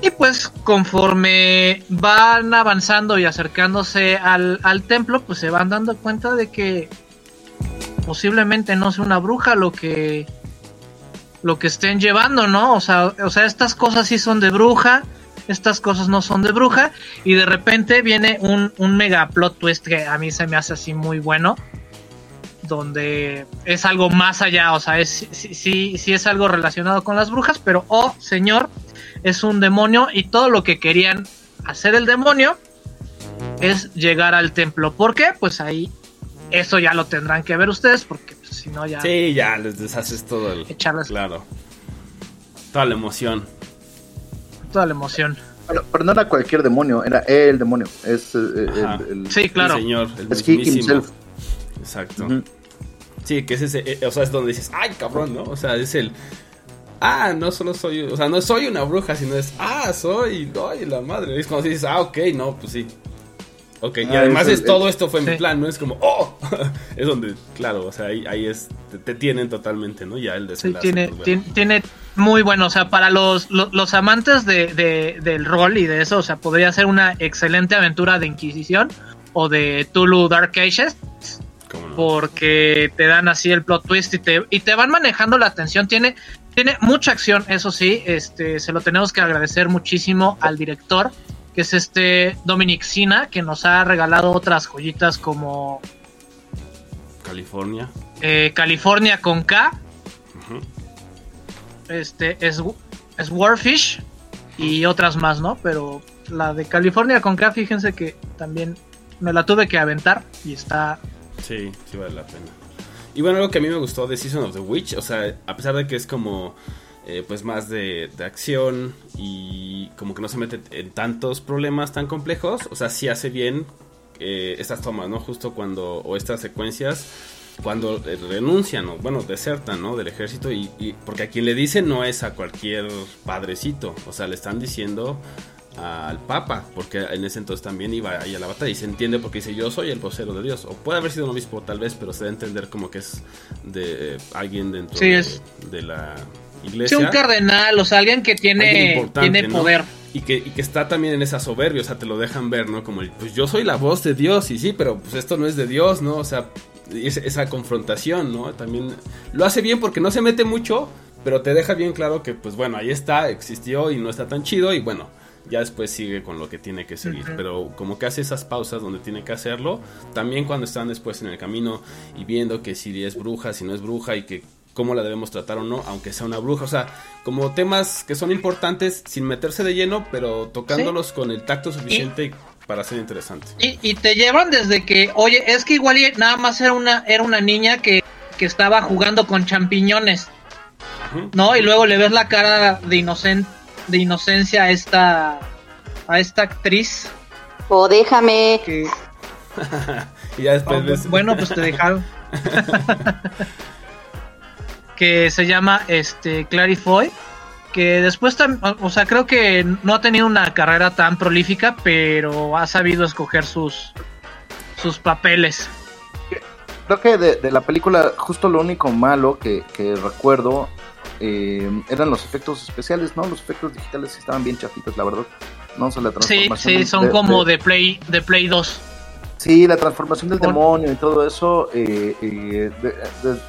Y pues conforme van avanzando y acercándose al, al templo, pues se van dando cuenta de que posiblemente no sea una bruja lo que lo que estén llevando, ¿no? O sea, o sea, estas cosas sí son de bruja, estas cosas no son de bruja, y de repente viene un, un mega plot twist que a mí se me hace así muy bueno, donde es algo más allá, o sea, es, sí, sí, sí es algo relacionado con las brujas, pero, oh, señor, es un demonio y todo lo que querían hacer el demonio es llegar al templo. ¿Por qué? Pues ahí eso ya lo tendrán que ver ustedes porque si no ya Sí, ya les deshaces todo el. Echarles- Claro. Toda la emoción. toda la emoción. Pero, pero no era cualquier demonio, era el demonio. Es, eh, el- Ajá. el- Sí, claro. El señor, el Es he mismísimo. himself. Exacto. Sí, que es ese, eh, o sea, es donde dices, ay, cabrón, ¿no? O sea, es el, ah, no solo soy, o sea, no soy una bruja, sino es, ah, soy, ay, la madre. Es cuando dices, ah, ok, no, pues sí. Ok, y Ah, además es todo esto fue mi Sí. plan, ¿no? Es como, oh, es donde, claro, o sea, ahí, ahí es, te, te tienen totalmente, ¿no? Ya el Sí, desenlace. tiene, pues, bueno. tiene, tiene muy bueno, o sea, para los, lo- los, amantes de, de- del rol y de eso, o sea, podría ser una excelente aventura de Inquisición o de Tulu Dark Ages, ¿Cómo no? porque te dan así el plot twist y te, y te van manejando la atención. Tiene, tiene mucha acción, eso sí, este, se lo tenemos que agradecer muchísimo al director, que es este Dominic Sina, que nos ha regalado otras joyitas como California. eh, California con K, este es, es Warfish y otras más, ¿no? Pero la de California con K, fíjense que también me la tuve que aventar y está Sí, sí vale la pena. Y bueno, algo que a mí me gustó de Season of the Witch, o sea, a pesar de que es como eh, pues más de, de acción y como que no se mete en tantos problemas tan complejos, o sea, sí hace bien eh, estas tomas, ¿no? Justo cuando, o estas secuencias, cuando eh, renuncian, o bueno, desertan, ¿no? Del ejército, y, y- porque a quien le dicen no es a cualquier padrecito, o sea, le están diciendo al Papa, porque en ese entonces también iba ahí a la batalla y se entiende porque dice yo soy el vocero de Dios, o puede haber sido un obispo tal vez, pero se da a entender como que es de eh, alguien dentro Sí, de, es- de la Sí, iglesia. un cardenal, o sea, alguien que Alguien tiene, tiene ¿no? poder. Y que, y que está también en esa soberbia, o sea, te lo dejan ver, ¿no? Como el, pues yo soy la voz de Dios, y sí, pero pues esto no es de Dios, ¿no? O sea, es- esa confrontación, ¿no? También lo hace bien porque no se mete mucho, pero te deja bien claro que, pues bueno, ahí está, existió y no está tan chido, y bueno, ya después sigue con lo que tiene que seguir. Pero como que hace esas pausas donde tiene que hacerlo, también cuando están después en el camino y viendo que si es bruja, si no es bruja, y que cómo la debemos tratar o no, aunque sea una bruja. O sea, como temas que son importantes sin meterse de lleno, pero tocándolos con el tacto suficiente para ser interesante. Y, y te llevan desde que, oye, es que igual nada más era una, era una niña que, que estaba jugando con champiñones. ¿no? Y luego le ves la cara de inocen, de inocencia a esta, a esta actriz O déjame. que, y ya después Oh, ves- bueno, pues te dejaron. que se llama este Clarifoy. Que después, o sea, creo que no ha tenido una carrera tan prolífica, pero ha sabido escoger sus, sus papeles. Creo que de, de la película, justo lo único malo que, que recuerdo eh, eran los efectos especiales, ¿no? Los efectos digitales sí estaban bien chafitos, la verdad. No, o sea, la Sí, transformación sí, del- son como de Play, de Play 2. Sí, la transformación del demonio y todo eso, eh, eh, de- de-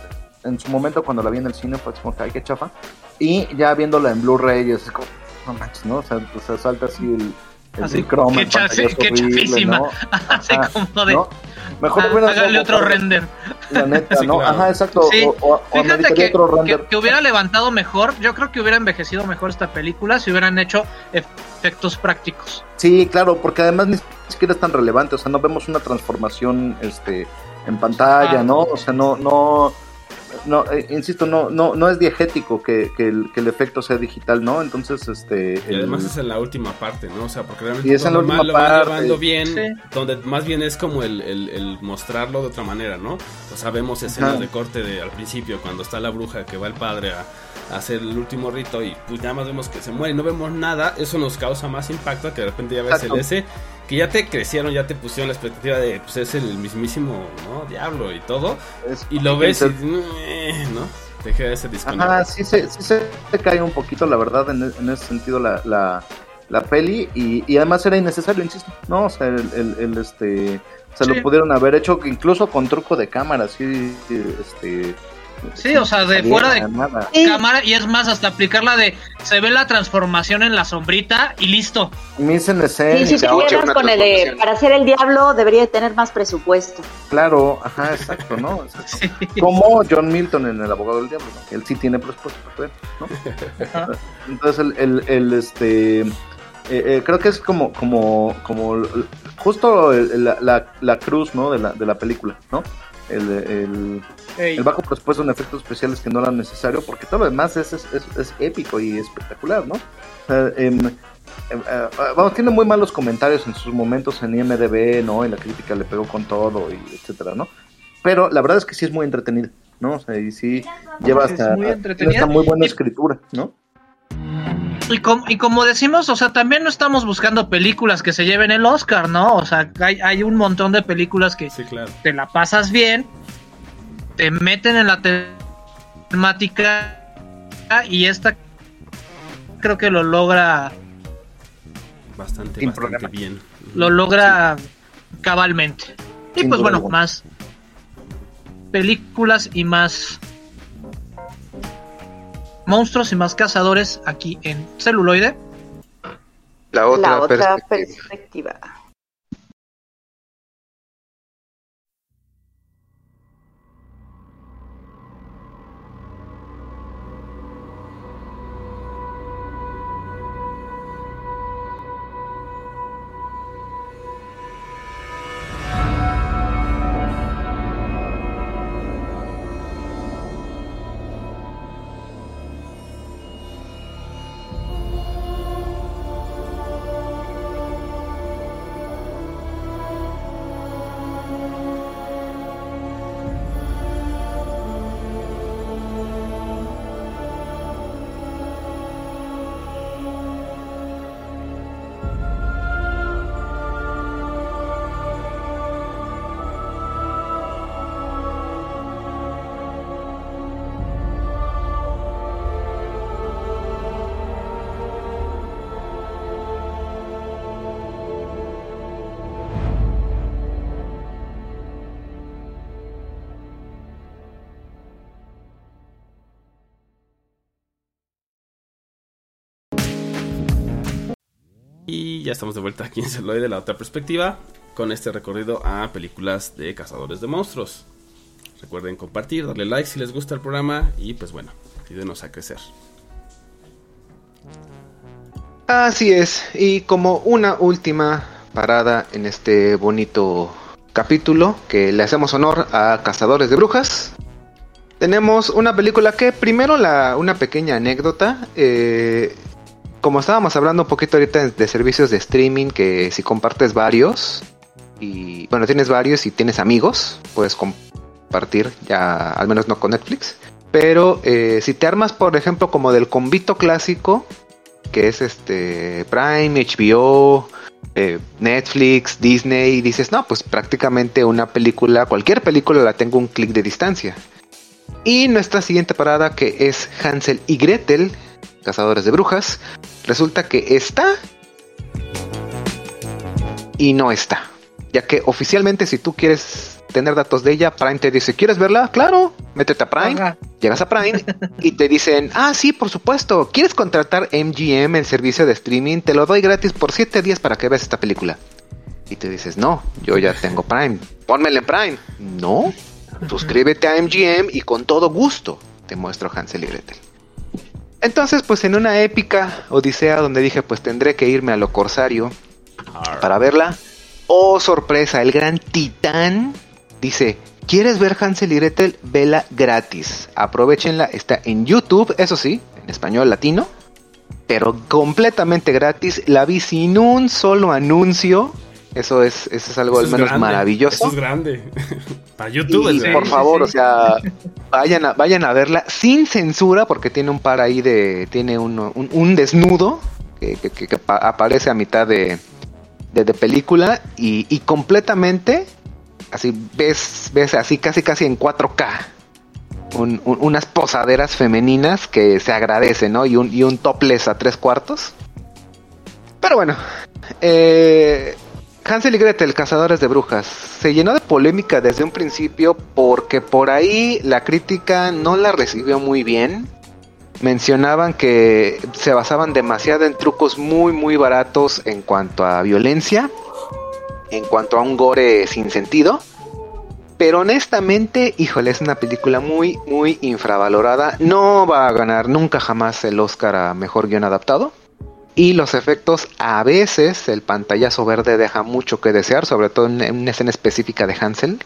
en su momento cuando la vi en el cine fue así como que, ay, qué chafa. Y ya viéndola en Blu-ray es como, no manches, ¿no? O sea, o sea, salta así el, el, Así, croma qué chafísima. ¿no? Así como de. ¿no? Mejor "Ah, hubiera hágale otro render. La neta, Sí, ¿no? claro. Ajá, exacto. Sí. O, o- o Fíjate que, otro que- render. que hubiera levantado mejor. Yo creo que hubiera envejecido mejor esta película si hubieran hecho efectos prácticos. Sí, claro, porque además ni siquiera es tan relevante, o sea, no vemos una transformación este en pantalla, Ah. ¿no? O sea, no no no, eh, insisto, no, no, no es diegético que, que, el, que el efecto sea digital, ¿no? Entonces, este. Y el- además es en la última parte, ¿no? O sea, porque realmente Y es en la última lo parte. llevando bien, Sí. donde más bien es como el, el- el mostrarlo de otra manera, ¿no? O sea, vemos escenas Ajá. de corte de al principio, cuando está la bruja que va el padre a, a hacer el último rito y pues nada más vemos que se muere y no vemos nada, eso nos causa más impacto que de repente ya ves Exacto. el ese, que ya te crecieron, ya te pusieron la expectativa de, pues es el mismísimo, ¿no? Diablo y todo, es- y lo ves y, ¿no? Te queda ese disconnect. Ajá, sí se, sí se cae un poquito, la verdad, en, en ese sentido la, la, la peli y, y además era innecesario, insisto, ¿no? O sea, el, el- el, este, se Sí. lo pudieron haber hecho incluso con truco de cámara, sí, este... Sí, o sea, de fuera de nada. cámara y es más, hasta aplicarla de se ve la transformación en la sombrita y listo. Mise en escena, Sí, si te con el de para ser el diablo debería de tener más presupuesto. claro, ajá, exacto, ¿no? Exacto. Sí. Como John Milton en El Abogado del Diablo, ¿no? Él sí tiene presupuesto, pues, ¿no? Entonces, el, el, el, este... eh, eh, creo que es como, como, como justo el- la, la, la cruz, ¿no? De la, de la película, ¿no? El, el, bajo presupuesto en efectos especiales que no eran necesario, porque todo lo demás es, es, es- es épico y espectacular, ¿no? O sea, em, em, eh, vamos, tiene muy malos comentarios en sus momentos en IMDB, ¿no? Y la crítica le pegó con todo, y etcétera, ¿no? Pero la verdad es que sí es muy entretenida, ¿no? O sea, y sí lleva Sí, es hasta, muy hasta muy buena escritura, ¿no? Y, com- y como decimos, o sea, también no estamos buscando películas que se lleven el Oscar, ¿no? O sea, hay, hay un montón de películas que Sí, claro. te la pasas bien, te meten en la temática y esta creo que lo logra, Bastante, Sin bastante problema. bien. lo logra cabalmente. Y Sin pues bueno, más películas y más monstruos y más cazadores aquí en celuloide. La otra, la otra perspectiva. perspectiva. Y ya estamos de vuelta aquí en Celuloide de la otra perspectiva con este recorrido a películas de cazadores de monstruos. Recuerden compartir, darle like si les gusta el programa y pues bueno, ayúdenos a crecer. Así es, y como una última parada en este bonito capítulo que le hacemos honor a Cazadores de Brujas, tenemos una película que primero la, una pequeña anécdota, eh, como estábamos hablando un poquito ahorita de servicios de streaming, que si compartes varios, y bueno, tienes varios y tienes amigos, puedes compartir, ya al menos no con Netflix, pero eh, si te armas, por ejemplo, como del convito clásico, que es este Prime, HBO, eh, Netflix, Disney, y dices, no, pues prácticamente una película, cualquier película la tengo un clic de distancia. Y nuestra siguiente parada, que es Hansel y Gretel, Cazadores de Brujas, resulta que está y no está. Ya que oficialmente si tú quieres tener datos de ella, Prime te dice, ¿quieres verla? Claro, métete a Prime. Ajá. Llegas a Prime y te dicen, ah, sí, por supuesto, ¿quieres contratar MGM, el servicio de streaming? Te lo doy gratis por 7 días para que veas esta película. Y te dices, no, yo ya tengo Prime, pónmela en Prime. No, suscríbete a MGM y con todo gusto te muestro Hansel y Gretel. Entonces, pues en una épica odisea donde dije, pues tendré que irme a lo corsario para verla. Oh, sorpresa, el gran titán dice, quieres ver Hansel y Gretel, vela gratis. Aprovechenla, está en YouTube, eso sí, en español latino, pero completamente gratis. La vi sin un solo anuncio. Eso es, eso es algo Eso al menos grande, maravilloso. Eso es grande. Para YouTube Y, por favor, o sea, vayan a, vayan a verla sin censura porque tiene un par ahí de, tiene un, un- un desnudo que, que- que- que pa- aparece a mitad de, de, de película y, y completamente, así ves, ves así casi casi en 4K. un- un- unas posaderas femeninas que se agradecen, ¿no? Y un, y un topless a tres cuartos. Pero bueno, eh, Hansel y Gretel, cazadores de brujas, se llenó de polémica desde un principio porque por ahí la crítica no la recibió muy bien. Mencionaban que se basaban demasiado en trucos muy muy baratos en cuanto a violencia, en cuanto a un gore sin sentido. Pero honestamente, híjole, es una película muy, muy infravalorada. No va a ganar nunca jamás el Oscar a Mejor Guión Adaptado. Y los efectos, a veces, el pantallazo verde deja mucho que desear, sobre todo en una escena específica de Hansel.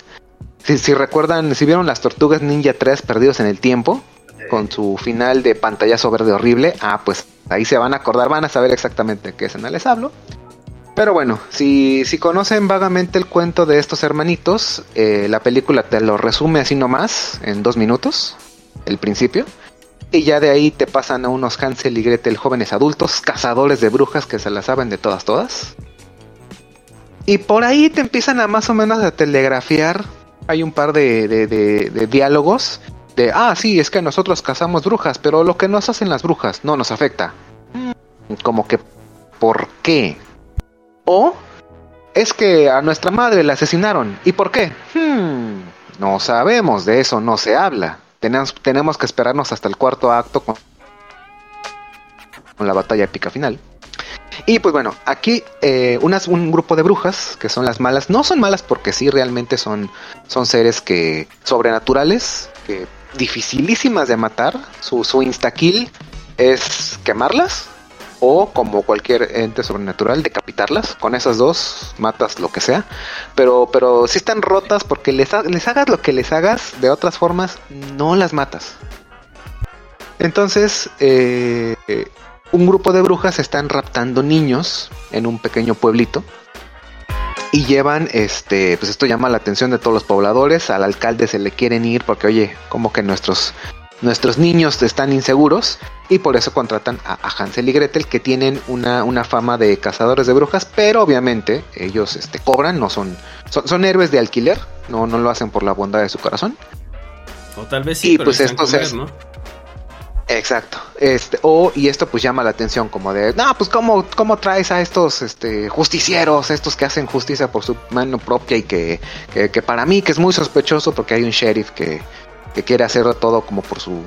Si, si recuerdan, si vieron las Tortugas Ninja 3 Perdidos en el Tiempo, con su final de pantallazo verde horrible, ah, pues ahí se van a acordar, van a saber exactamente de qué escena les hablo. Pero bueno, si, si conocen vagamente el cuento de estos hermanitos, eh, la película te lo resume así nomás, en dos minutos, el principio. Y ya de ahí te pasan a unos Hansel y Gretel jóvenes adultos, cazadores de brujas que se las saben de todas, todas. Y por ahí te empiezan a más o menos a telegrafiar. Hay un par de, de- diálogos de, ah, sí, es que nosotros cazamos brujas, pero lo que nos hacen las brujas no nos afecta. Mm, Como que, ¿por qué? O es que a nuestra madre la asesinaron. ¿Y por qué? Hmm, no sabemos, de eso no se habla. Tenemos, tenemos que esperarnos hasta el cuarto acto con, la batalla épica final. Y pues bueno, aquí eh, unas, un grupo de brujas que son las malas, no son malas porque sí realmente son, son seres que sobrenaturales, que dificilísimas de matar. Su, su insta-kill es quemarlas o como cualquier ente sobrenatural decapitarlas. Con esas dos matas lo que sea. Pero, pero si están rotas porque les, les hagas lo que les hagas, de otras formas no las matas. Entonces, eh, un grupo de brujas están raptando niños en un pequeño pueblito. Y llevan, este, pues esto llama la atención de todos los pobladores. Al alcalde se le quieren ir porque, oye, como que nuestros, nuestros niños están inseguros. Y por eso contratan a, a Hansel y Gretel, que tienen una, una fama de cazadores de brujas. Pero obviamente ellos este, cobran, no son, son, son héroes de alquiler. No, no lo hacen por la bondad de su corazón. O tal vez sí, Y pero pues esto comer, ¿no? Exacto. Este, o, y esto pues llama la atención como de, no, pues cómo, cómo traes a estos este, justicieros, estos que hacen justicia por su mano propia y que, que, que para mí que es muy sospechoso porque hay un sheriff que, que quiere hacer todo como por su,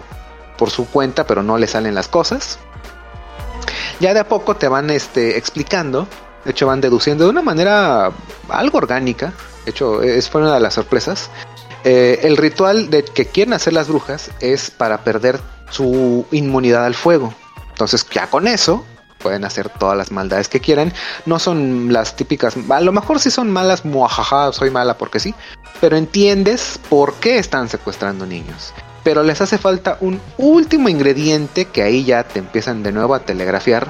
por su cuenta, pero no le salen las cosas. Ya de a poco te van este, explicando, de hecho van deduciendo de una manera algo orgánica, de hecho es fue una de las sorpresas, eh, el ritual de que quieren hacer las brujas es para perder su inmunidad al fuego. Entonces ya con eso pueden hacer todas las maldades que quieran. No son las típicas, a lo mejor sí son malas, muajaja, soy mala porque sí, pero entiendes por qué están secuestrando niños. Pero les hace falta un último ingrediente que ahí ya te empiezan de nuevo a telegrafiar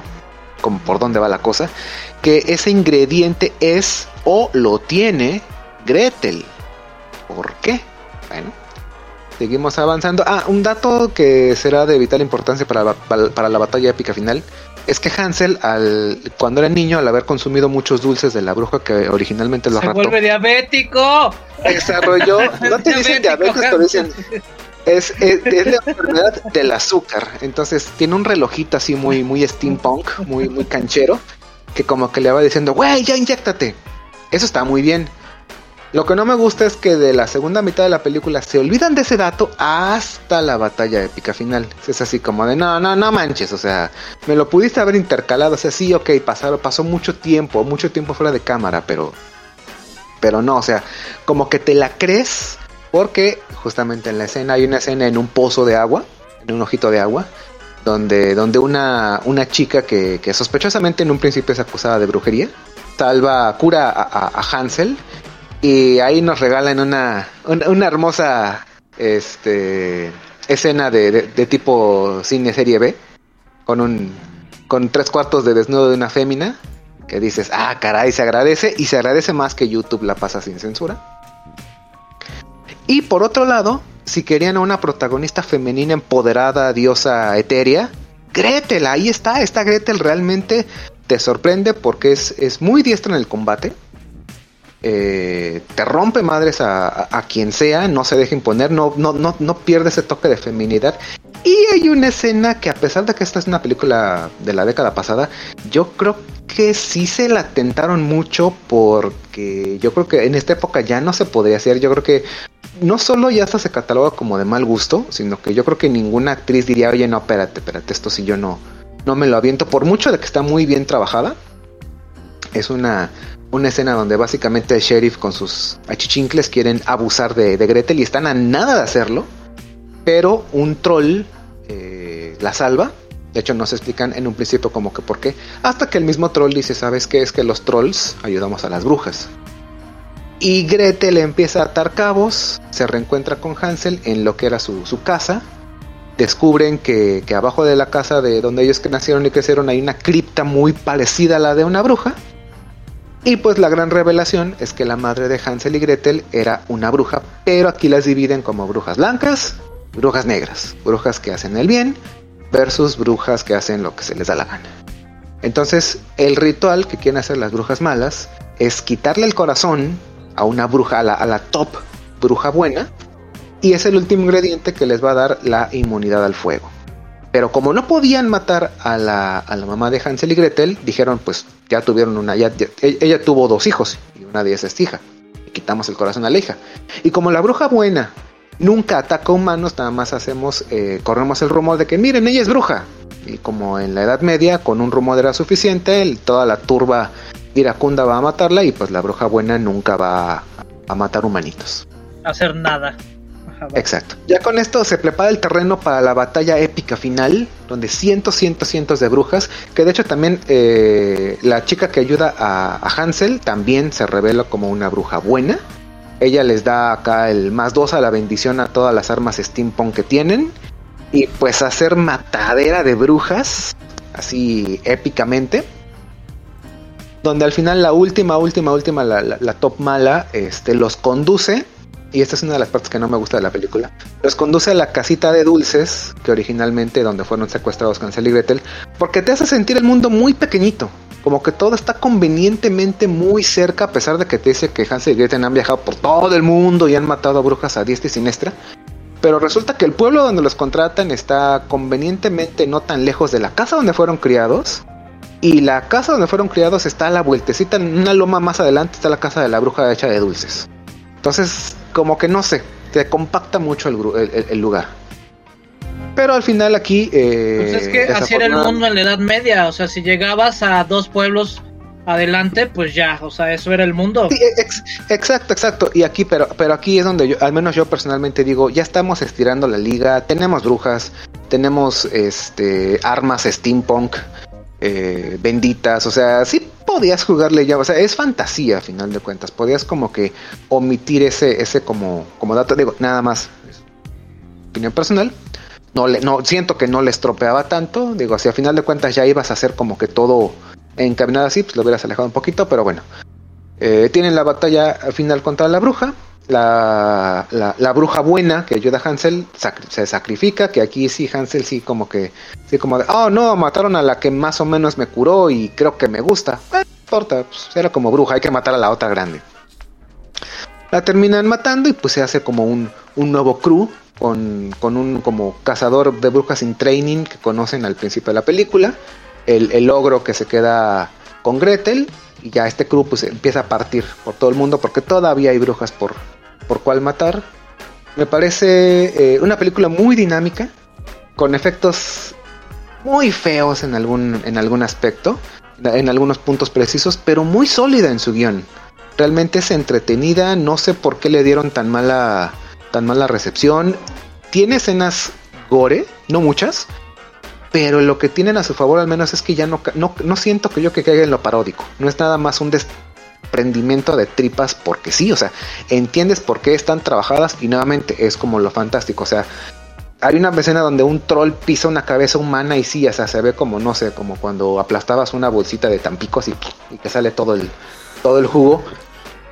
como por dónde va la cosa, que ese ingrediente es o lo tiene Gretel. ¿Por qué? Bueno, seguimos avanzando. Ah, un dato que será de vital importancia para la, para, la batalla épica final es que Hansel, al, cuando era niño, al haber consumido muchos dulces de la bruja que originalmente lo Se raptó, vuelve diabético. desarrolló, no te dicen diabetes, pero dicen es, es, es la enfermedad del azúcar. Entonces tiene un relojito así muy, muy steampunk, muy, muy canchero, que como que le va diciendo, güey, ya inyectate. Eso está muy bien. Lo que no me gusta es que de la segunda mitad de la película se olvidan de ese dato hasta la batalla épica final. Es así como de, no, no, no manches, o sea, me lo pudiste haber intercalado, o sea, sí, ok, pasaron, pasó mucho tiempo, mucho tiempo fuera de cámara, pero, pero no, o sea, como que te la crees porque justamente en la escena hay una escena en un pozo de agua, en un ojito de agua, donde, donde una, una chica que, sospechosamente en un principio es acusada de brujería, salva, cura a- a Hansel Y ahí nos regalan una, una, hermosa este, escena de tipo cine serie B, con un con tres cuartos de desnudo de una fémina, que dices, ah, caray, se agradece, y se agradece más que YouTube la pasa sin censura. Y por otro lado, si querían a una protagonista femenina empoderada, diosa etérea, Gretel, ahí está, esta Gretel realmente te sorprende porque es, es muy diestra en el combate. Eh, te rompe madres a, a- quien sea, no se deja imponer, no, no, no, no pierde ese toque de feminidad. Y hay una escena que a pesar de que esta es una película de la década pasada, yo creo que sí se la tentaron mucho porque yo creo que en esta época ya no se podría hacer, yo creo que no solo ya hasta se cataloga como de mal gusto, sino que yo creo que ninguna actriz diría, oye, no, espérate, espérate, esto sí yo no, no me lo aviento, por mucho de que está muy bien trabajada. Es una, una escena donde básicamente el sheriff con sus achichincles quieren abusar de, de Gretel y están a nada de hacerlo, pero un troll eh, la salva. De hecho, no se explican en un principio como que por qué. Hasta que el mismo troll dice, ¿sabes qué? Es que los trolls ayudamos a las brujas. Y Gretel empieza a atar cabos, se reencuentra con Hansel en lo que era su, su casa. Descubren que, que abajo de la casa de donde ellos nacieron y crecieron hay una cripta muy parecida a la de una bruja. Y pues la gran revelación es que la madre de Hansel y Gretel era una bruja, pero aquí las dividen como brujas blancas, brujas negras, brujas que hacen el bien versus brujas que hacen lo que se les da la gana. Entonces, el ritual que quieren hacer las brujas malas es quitarle el corazón a una bruja, a la, a la top bruja buena, y es el último ingrediente que les va a dar la inmunidad al fuego. Pero como no podían matar a la, a la mamá de Hansel y Gretel, dijeron pues ya tuvieron una, ya, e- ella tuvo dos hijos y una de esas es hija. Y quitamos el corazón a la hija. Y como la bruja buena nunca ataca humanos, nada más hacemos, eh, corremos el rumor de que miren, ella es bruja. Y como en la Edad Media, con un rumor era suficiente, toda la turba iracunda va a matarla y pues la bruja buena nunca va a, a matar humanitos. Hacer nada. Exacto. Ya con esto se prepara el terreno para la batalla épica final, donde cientos, cientos, cientos de brujas, que de hecho también eh, la chica que ayuda a, Hansel también se revela como una bruja buena. Ella les da acá el más dos a la bendición a todas las armas steampunk que tienen. Y pues hacer matadera de brujas, así épicamente. Donde al final la última, última, última, la, la- la top mala, este, los conduce. Y esta es una de las partes que no me gusta de la película. Los conduce a la casita de dulces, que originalmente donde fueron secuestrados Hansel y Gretel, porque te hace sentir el mundo muy pequeñito. Como que todo está convenientemente muy cerca, a pesar de que te dice que Hansel y Gretel han viajado por todo el mundo y han matado a brujas a diestra y siniestra. Pero resulta que el pueblo donde los contratan está convenientemente no tan lejos de la casa donde fueron criados. Y la casa donde fueron criados está a la vueltecita, en una loma más adelante está la casa de la bruja hecha de dulces. Entonces, como que no sé, te compacta mucho el, el- el- lugar. Pero al final aquí... eh, Pues es que así era el mundo en la Edad Media. O sea, si llegabas a dos pueblos adelante, pues ya, o sea, eso era el mundo. Sí, ex- exacto, exacto. Y aquí, pero, pero aquí es donde yo, al menos yo personalmente digo, ya estamos estirando la liga, tenemos brujas, tenemos este armas steampunk eh, benditas, o sea, sí podías jugarle ya, o sea, es fantasía a final de cuentas, podías como que omitir ese, ese como, como dato, digo, nada más, opinión personal. No, le, no siento que no le estropeaba tanto, digo, si a final de cuentas ya ibas a hacer como que todo encaminado así, pues lo hubieras alejado un poquito, pero bueno. Eh, tienen la batalla final contra la bruja. La, la, bruja buena que ayuda a Hansel se sacrifica, que aquí sí Hansel sí como que, sí como de, oh no, mataron a la que más o menos me curó y creo que me gusta. Eh, importa, pues, era como bruja, hay que matar a la otra grande. La terminan matando y pues se hace como un, un nuevo crew con, con un como cazador de brujas in training que conocen al principio de la película. El, el ogro que se queda con Gretel y ya este crew pues empieza a partir por todo el mundo porque todavía hay brujas por, por cual matar. Me parece eh, una película muy dinámica, con efectos muy feos en algún, en algún aspecto, en algunos puntos precisos, pero muy sólida en su guion. Realmente es entretenida, no sé por qué le dieron tan mala, tan mala recepción. Tiene escenas gore, no muchas, pero lo que tienen a su favor al menos es que ya no, no, no siento que yo que caiga en lo paródico. No es nada más un des- prendimiento de tripas porque sí, o sea, entiendes por qué están trabajadas y nuevamente es como lo fantástico, o sea, hay una escena donde un troll pisa una cabeza humana y sí, o sea, se ve como, no sé, como cuando aplastabas una bolsita de tampicos y, y que sale todo el, todo el jugo.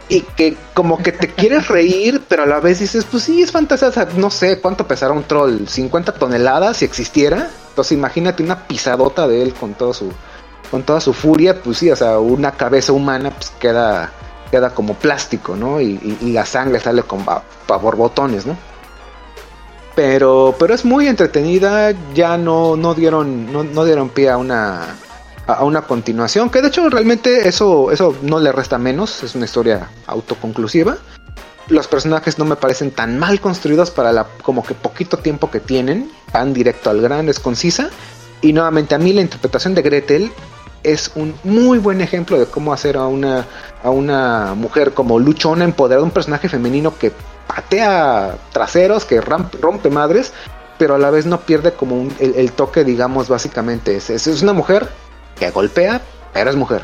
Y que como que te quieres reír, pero a la vez dices, pues sí, es fantasía, o sea, no sé cuánto pesará un troll, 50 toneladas si existiera. Entonces imagínate una pisadota de él con todo su, con toda su furia, pues sí, o sea, una cabeza humana pues queda, queda como plástico, ¿no? Y, la sangre sale con pa, pa borbotones, ¿no? Pero, pero es muy entretenida, ya no, no dieron, no, no dieron pie a una, a a una continuación, que de hecho realmente eso, eso no le resta menos, es una historia autoconclusiva. Los personajes no me parecen tan mal construidos para la como que poquito tiempo que tienen, van directo al grano, es concisa. Y nuevamente a mí la interpretación de Gretel es un muy buen ejemplo de cómo hacer a una, a una mujer como luchona, empoderada, un personaje femenino que patea traseros, que rompe madres, pero a la vez no pierde como el, toque, digamos, básicamente. Es, es una mujer que golpea, pero es mujer.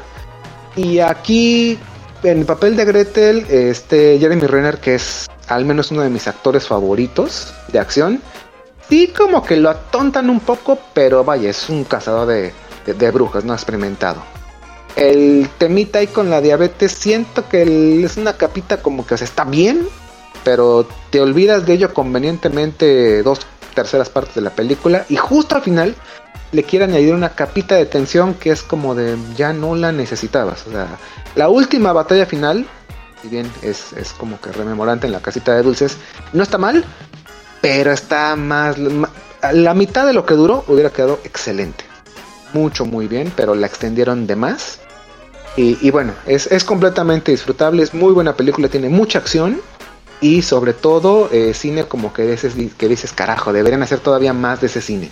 Y aquí, en el papel de Gretel, este Jeremy Renner, que es al menos uno de mis actores favoritos de acción, sí como que lo atontan un poco, pero vaya, es un cazador de, de- brujas, no experimentado. El temita ahí con la diabetes, siento que es una capita como que o está bien, pero te olvidas de ello convenientemente dos terceras partes de la película y justo al final le quiere añadir una capita de tensión que es como de ya no la necesitabas. O sea, la última batalla final, si bien es, es como que rememorante en la casita de dulces, no está mal, pero está más... La mitad de lo que duró hubiera quedado excelente. Mucho, muy bien, pero la extendieron de más. Y, y bueno, es, es completamente disfrutable, es muy buena película, tiene mucha acción y sobre todo eh, cine como que dices, que dices, carajo, deberían hacer todavía más de ese cine.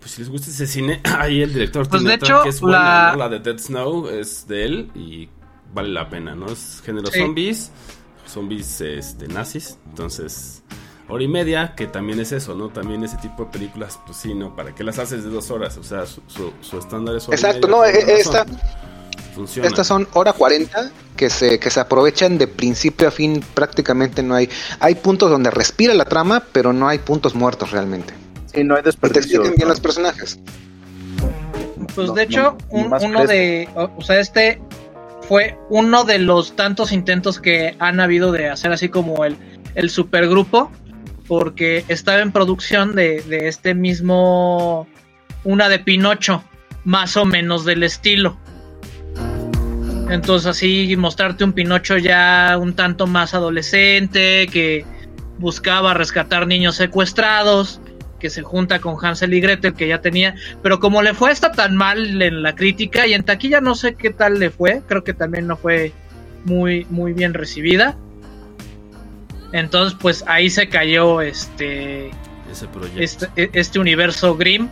Pues si les gusta ese cine, ahí el director Pues, tiene de hecho, que es buena, la- ¿no? La de Dead Snow es de él y vale la pena, ¿no? Es género Sí. zombies, zombies este, nazis, entonces hora y media, que también es eso, ¿no? También ese tipo de películas, pues sí, ¿no? ¿Para qué las haces de dos horas? O sea, su, su, su estándar es hora y Exacto, media, no, por una e- esta, razón. Funciona. estas son hora 40 que se, que se aprovechan de principio a fin, prácticamente no hay. Hay puntos donde respira la trama, pero no hay puntos muertos realmente. Sí, no hay te desperdicio. explican bien los personajes. Pues No, de hecho, no, un- uno fresco. de, o, o sea, este fue uno de los tantos intentos que han habido de hacer así como el, el supergrupo, porque estaba en producción de, este mismo, una de Pinocho, más o menos del estilo. Entonces así mostrarte un Pinocho ya un tanto más adolescente, que buscaba rescatar niños secuestrados, que se junta con Hansel y Gretel que ya tenía, pero como le fue hasta tan mal en la crítica y en taquilla no sé qué tal le fue, creo que también no fue muy muy bien recibida. Entonces pues ahí se cayó este Ese proyecto. este, este universo Grimm.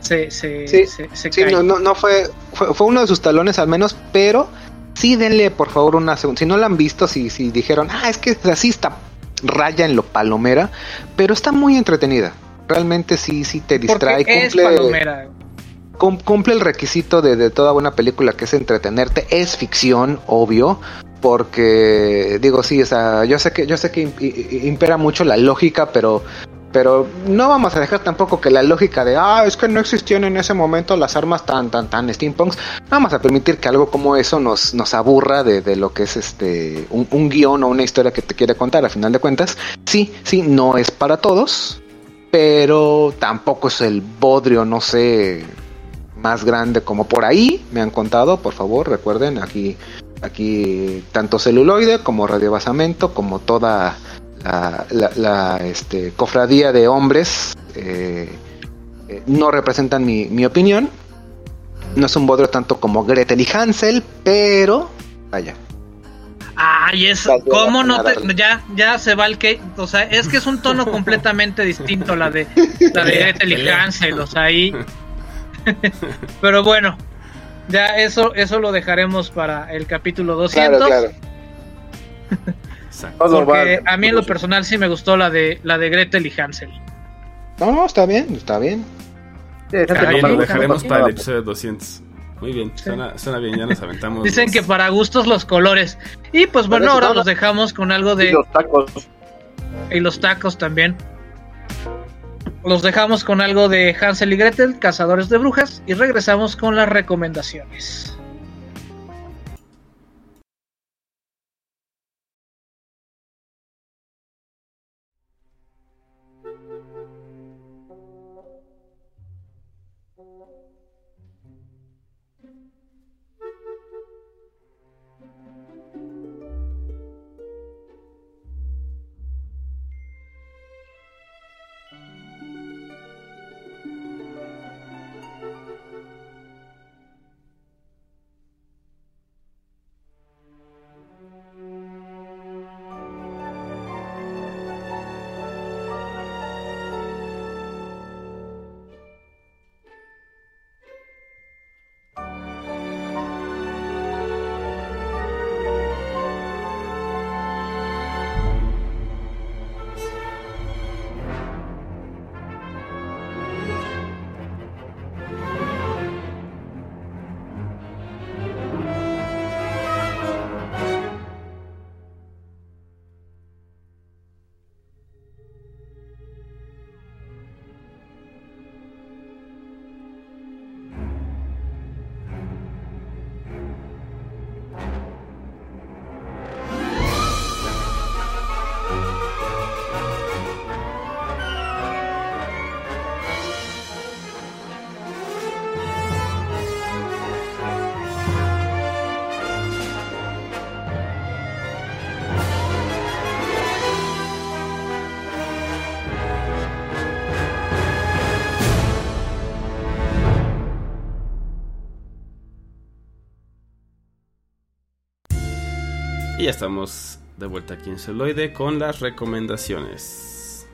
Se, se, Sí, se, se Sí, cayó. no, no, no fue, fue, fue uno de sus talones al menos, pero sí denle por favor una segunda. Si no la han visto, si, si dijeron, ah, es que así está raya en lo palomera, pero está muy entretenida. Realmente sí, sí te distrae. Porque es cumple, palomera. cum- cumple el requisito de, de toda buena película que es entretenerte. Es ficción, obvio. Porque digo, sí, o sea, yo sé que, yo sé que impera mucho la lógica, pero pero no vamos a dejar tampoco que la lógica de, ah, es que no existían en ese momento las armas tan, tan, tan steampunks. Vamos a permitir que algo como eso nos, nos aburra de, de lo que es este un, un guion o una historia que te quiere contar. A final de cuentas, sí, sí, no es para todos, pero tampoco es el bodrio, no sé, más grande como por ahí me han contado. Por favor, recuerden aquí, aquí tanto celuloide como radiobasamento, como toda la, la- la, este, cofradía de hombres eh, eh, no representan mi, mi opinión. No es un bodrio tanto como Gretel y Hansel, pero vaya. Ay, es cómo no te, ya ya se va el que, o sea, es que es un tono completamente distinto la de la de Gretel y. Hansel, o sea, ahí Pero bueno, ya eso eso lo dejaremos para el capítulo 200. Claro, claro. Porque a mí en lo personal sí me gustó la de la de Gretel y Hansel. No, está bien, está bien. Sí, no lo dejaremos para el episodio 200. Muy bien, suena, suena bien, ya nos aventamos. Dicen los- que para gustos los colores. Y pues bueno, ahora los dejamos con algo Y de... los tacos. Y los tacos también. Los dejamos con algo de Hansel y Gretel, Cazadores de Brujas, y regresamos con las recomendaciones. Ya estamos de vuelta aquí en Celoide con las recomendaciones.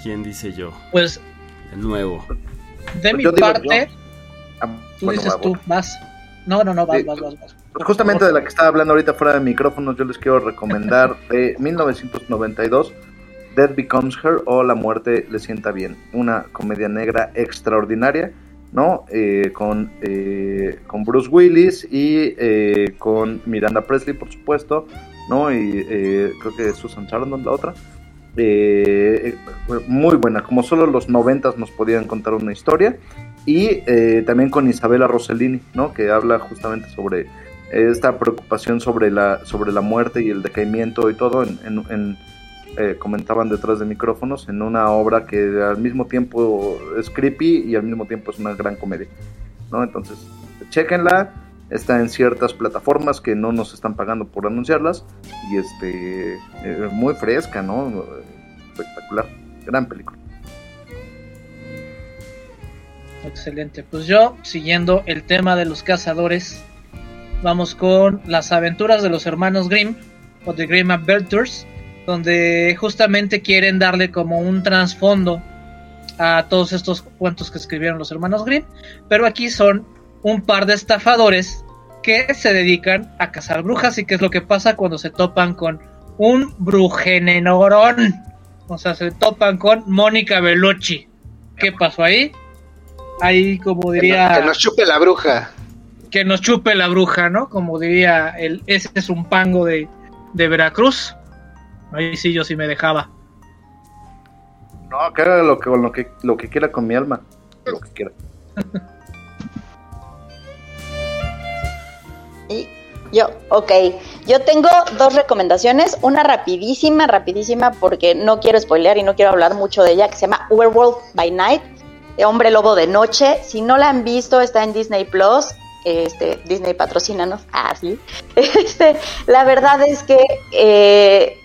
¿Quién dice yo? Pues El nuevo. de mi yo digo parte, yo. Ah, tú bueno, dices va, tú, vas. No, no, no, vas, Sí. vas, vas, vas. Pues justamente de la que estaba hablando ahorita fuera de micrófonos, yo les quiero recomendar de 1992 Dead Becomes Her o La muerte le sienta bien. Una comedia negra extraordinaria, ¿no? Eh, con, eh, con Bruce Willis y eh, con Miranda Presley, por supuesto, ¿no? Y eh, creo que Susan Sarandon, la otra. Eh, eh, muy buena, como solo los noventas nos podían contar una historia. Y también con Isabella Rossellini, ¿no? Que habla justamente sobre esta preocupación sobre la, sobre la muerte y el decaimiento y todo, en- en, eh, comentaban detrás de micrófonos, en una obra que al mismo tiempo es creepy y al mismo tiempo es una gran comedia. ¿no? Entonces, chequenla, está en ciertas plataformas que no nos están pagando por anunciarlas y este eh, muy fresca, ¿no? Espectacular, gran película. Excelente. Pues yo, siguiendo el tema de los cazadores, vamos con las aventuras de los hermanos Grimm, o The Grimm Adventures, donde justamente quieren darle como un trasfondo a todos estos cuentos que escribieron los hermanos Grimm, pero aquí son un par de estafadores que se dedican a cazar brujas y qué es lo que pasa cuando se topan con un brujenenorón. O sea, se topan con Mónica Bellucci. ¿Qué pasó ahí? Ahí, como diría. Que nos chupe la bruja. que nos chupe la bruja, ¿no? Como diría el ese es un pango de, de Veracruz. Ahí sí yo sí me dejaba. No, que haga lo que, lo que, lo que quiera con mi alma, lo que quiera. Y yo, ok. Yo tengo dos recomendaciones. Una rapidísima, rapidísima, porque no quiero spoilear y no quiero hablar mucho de ella, que se llama Werewolf by Night, de Hombre Lobo de Noche. Si no la han visto, está en Disney Plus. Este, Disney patrocínanos. Ah, sí. Este, la verdad es que eh,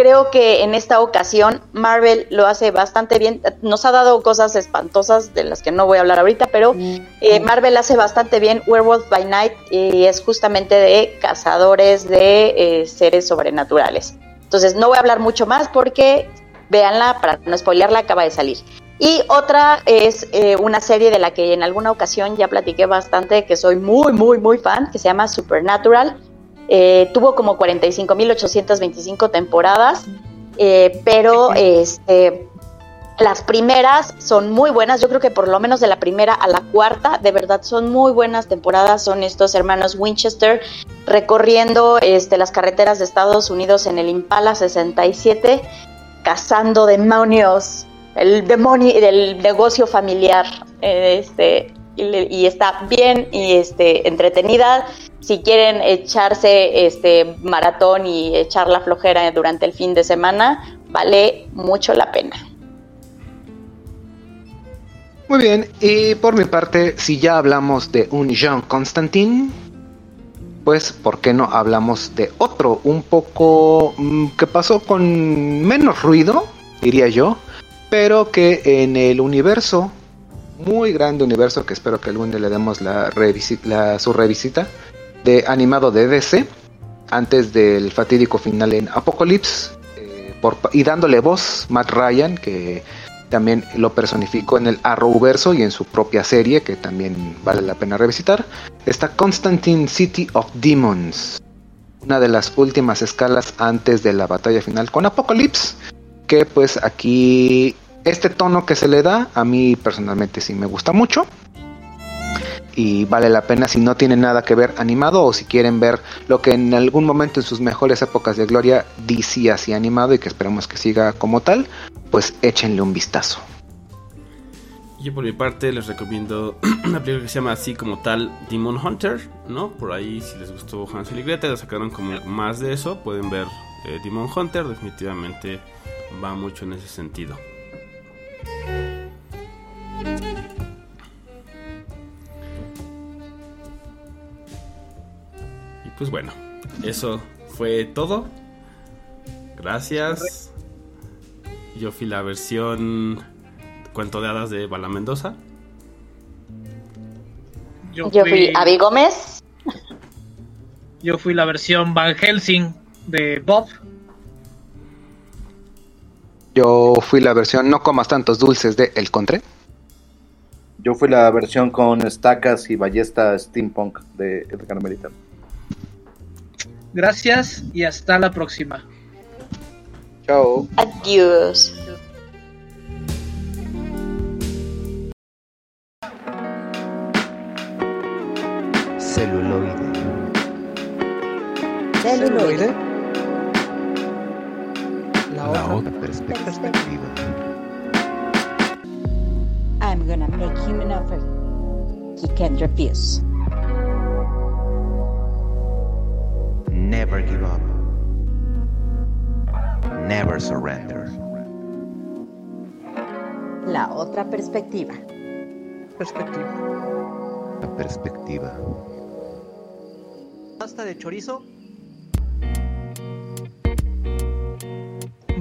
creo que en esta ocasión Marvel lo hace bastante bien. Nos ha dado cosas espantosas de las que no voy a hablar ahorita, pero eh, Marvel hace bastante bien Werewolf by Night y es justamente de cazadores de eh, seres sobrenaturales. Entonces no voy a hablar mucho más porque véanla para no spoilearla, acaba de salir. Y otra es eh, una serie de la que en alguna ocasión ya platiqué bastante, que soy muy, muy, muy fan, que se llama Supernatural. Eh, tuvo como 45.825 temporadas, eh, pero este, Las primeras son muy buenas, yo creo que por lo menos de la primera a la cuarta, de verdad son muy buenas temporadas. Son estos hermanos Winchester recorriendo este, las carreteras de Estados Unidos en el Impala 67, cazando demonios, el demonio del negocio familiar. eh, Este, y, está bien y este, entretenida. Si quieren echarse este maratón y echar la flojera durante el fin de semana, vale mucho la pena. Muy bien, y por mi parte, si ya hablamos de un Jean Constantin, pues ¿por qué no hablamos de otro un poco mm, que pasó con menos ruido, diría yo, pero que en el universo, muy grande universo, que espero que algún día le demos la, la- su revisita, de animado de DC, antes del fatídico final en Apocalypse, eh, y dándole voz Matt Ryan, que también lo personificó en el Arrowverso y en su propia serie, que también vale la pena revisitar. Está Constantine City of Demons, una de las últimas escalas antes de la batalla final con Apocalypse, que pues aquí este tono que se le da, a mí personalmente sí me gusta mucho. Y vale la pena si no tiene nada que ver animado o si quieren ver lo que en algún momento en sus mejores épocas de gloria DC hacía animado y que esperemos que siga como tal, pues échenle un vistazo. Yo por mi parte les recomiendo una película que se llama así como tal Demon Hunter, ¿no? Por ahí si les gustó Hansel y Gretel, sacaron como más de eso, pueden ver eh, Demon Hunter, definitivamente va mucho en ese sentido. Y pues bueno, eso fue todo. Gracias. Yo fui la versión Cuento de hadas de Bala Mendoza. Yo, Yo fui, fui Avi Gómez. yo fui la versión Van Helsing de Bob. Yo fui la versión No comas tantos dulces de El Contre. Yo fui la versión con estacas y ballesta steampunk de Edgar Merita. Gracias y hasta la próxima. Chao. Adiós. Celuloide. Celuloide. La La otra otra perspectiva. I'm gonna make him an offer he can't refuse. Never give up. Never surrender. La otra perspectiva. perspectiva. La perspectiva. Pasta de chorizo.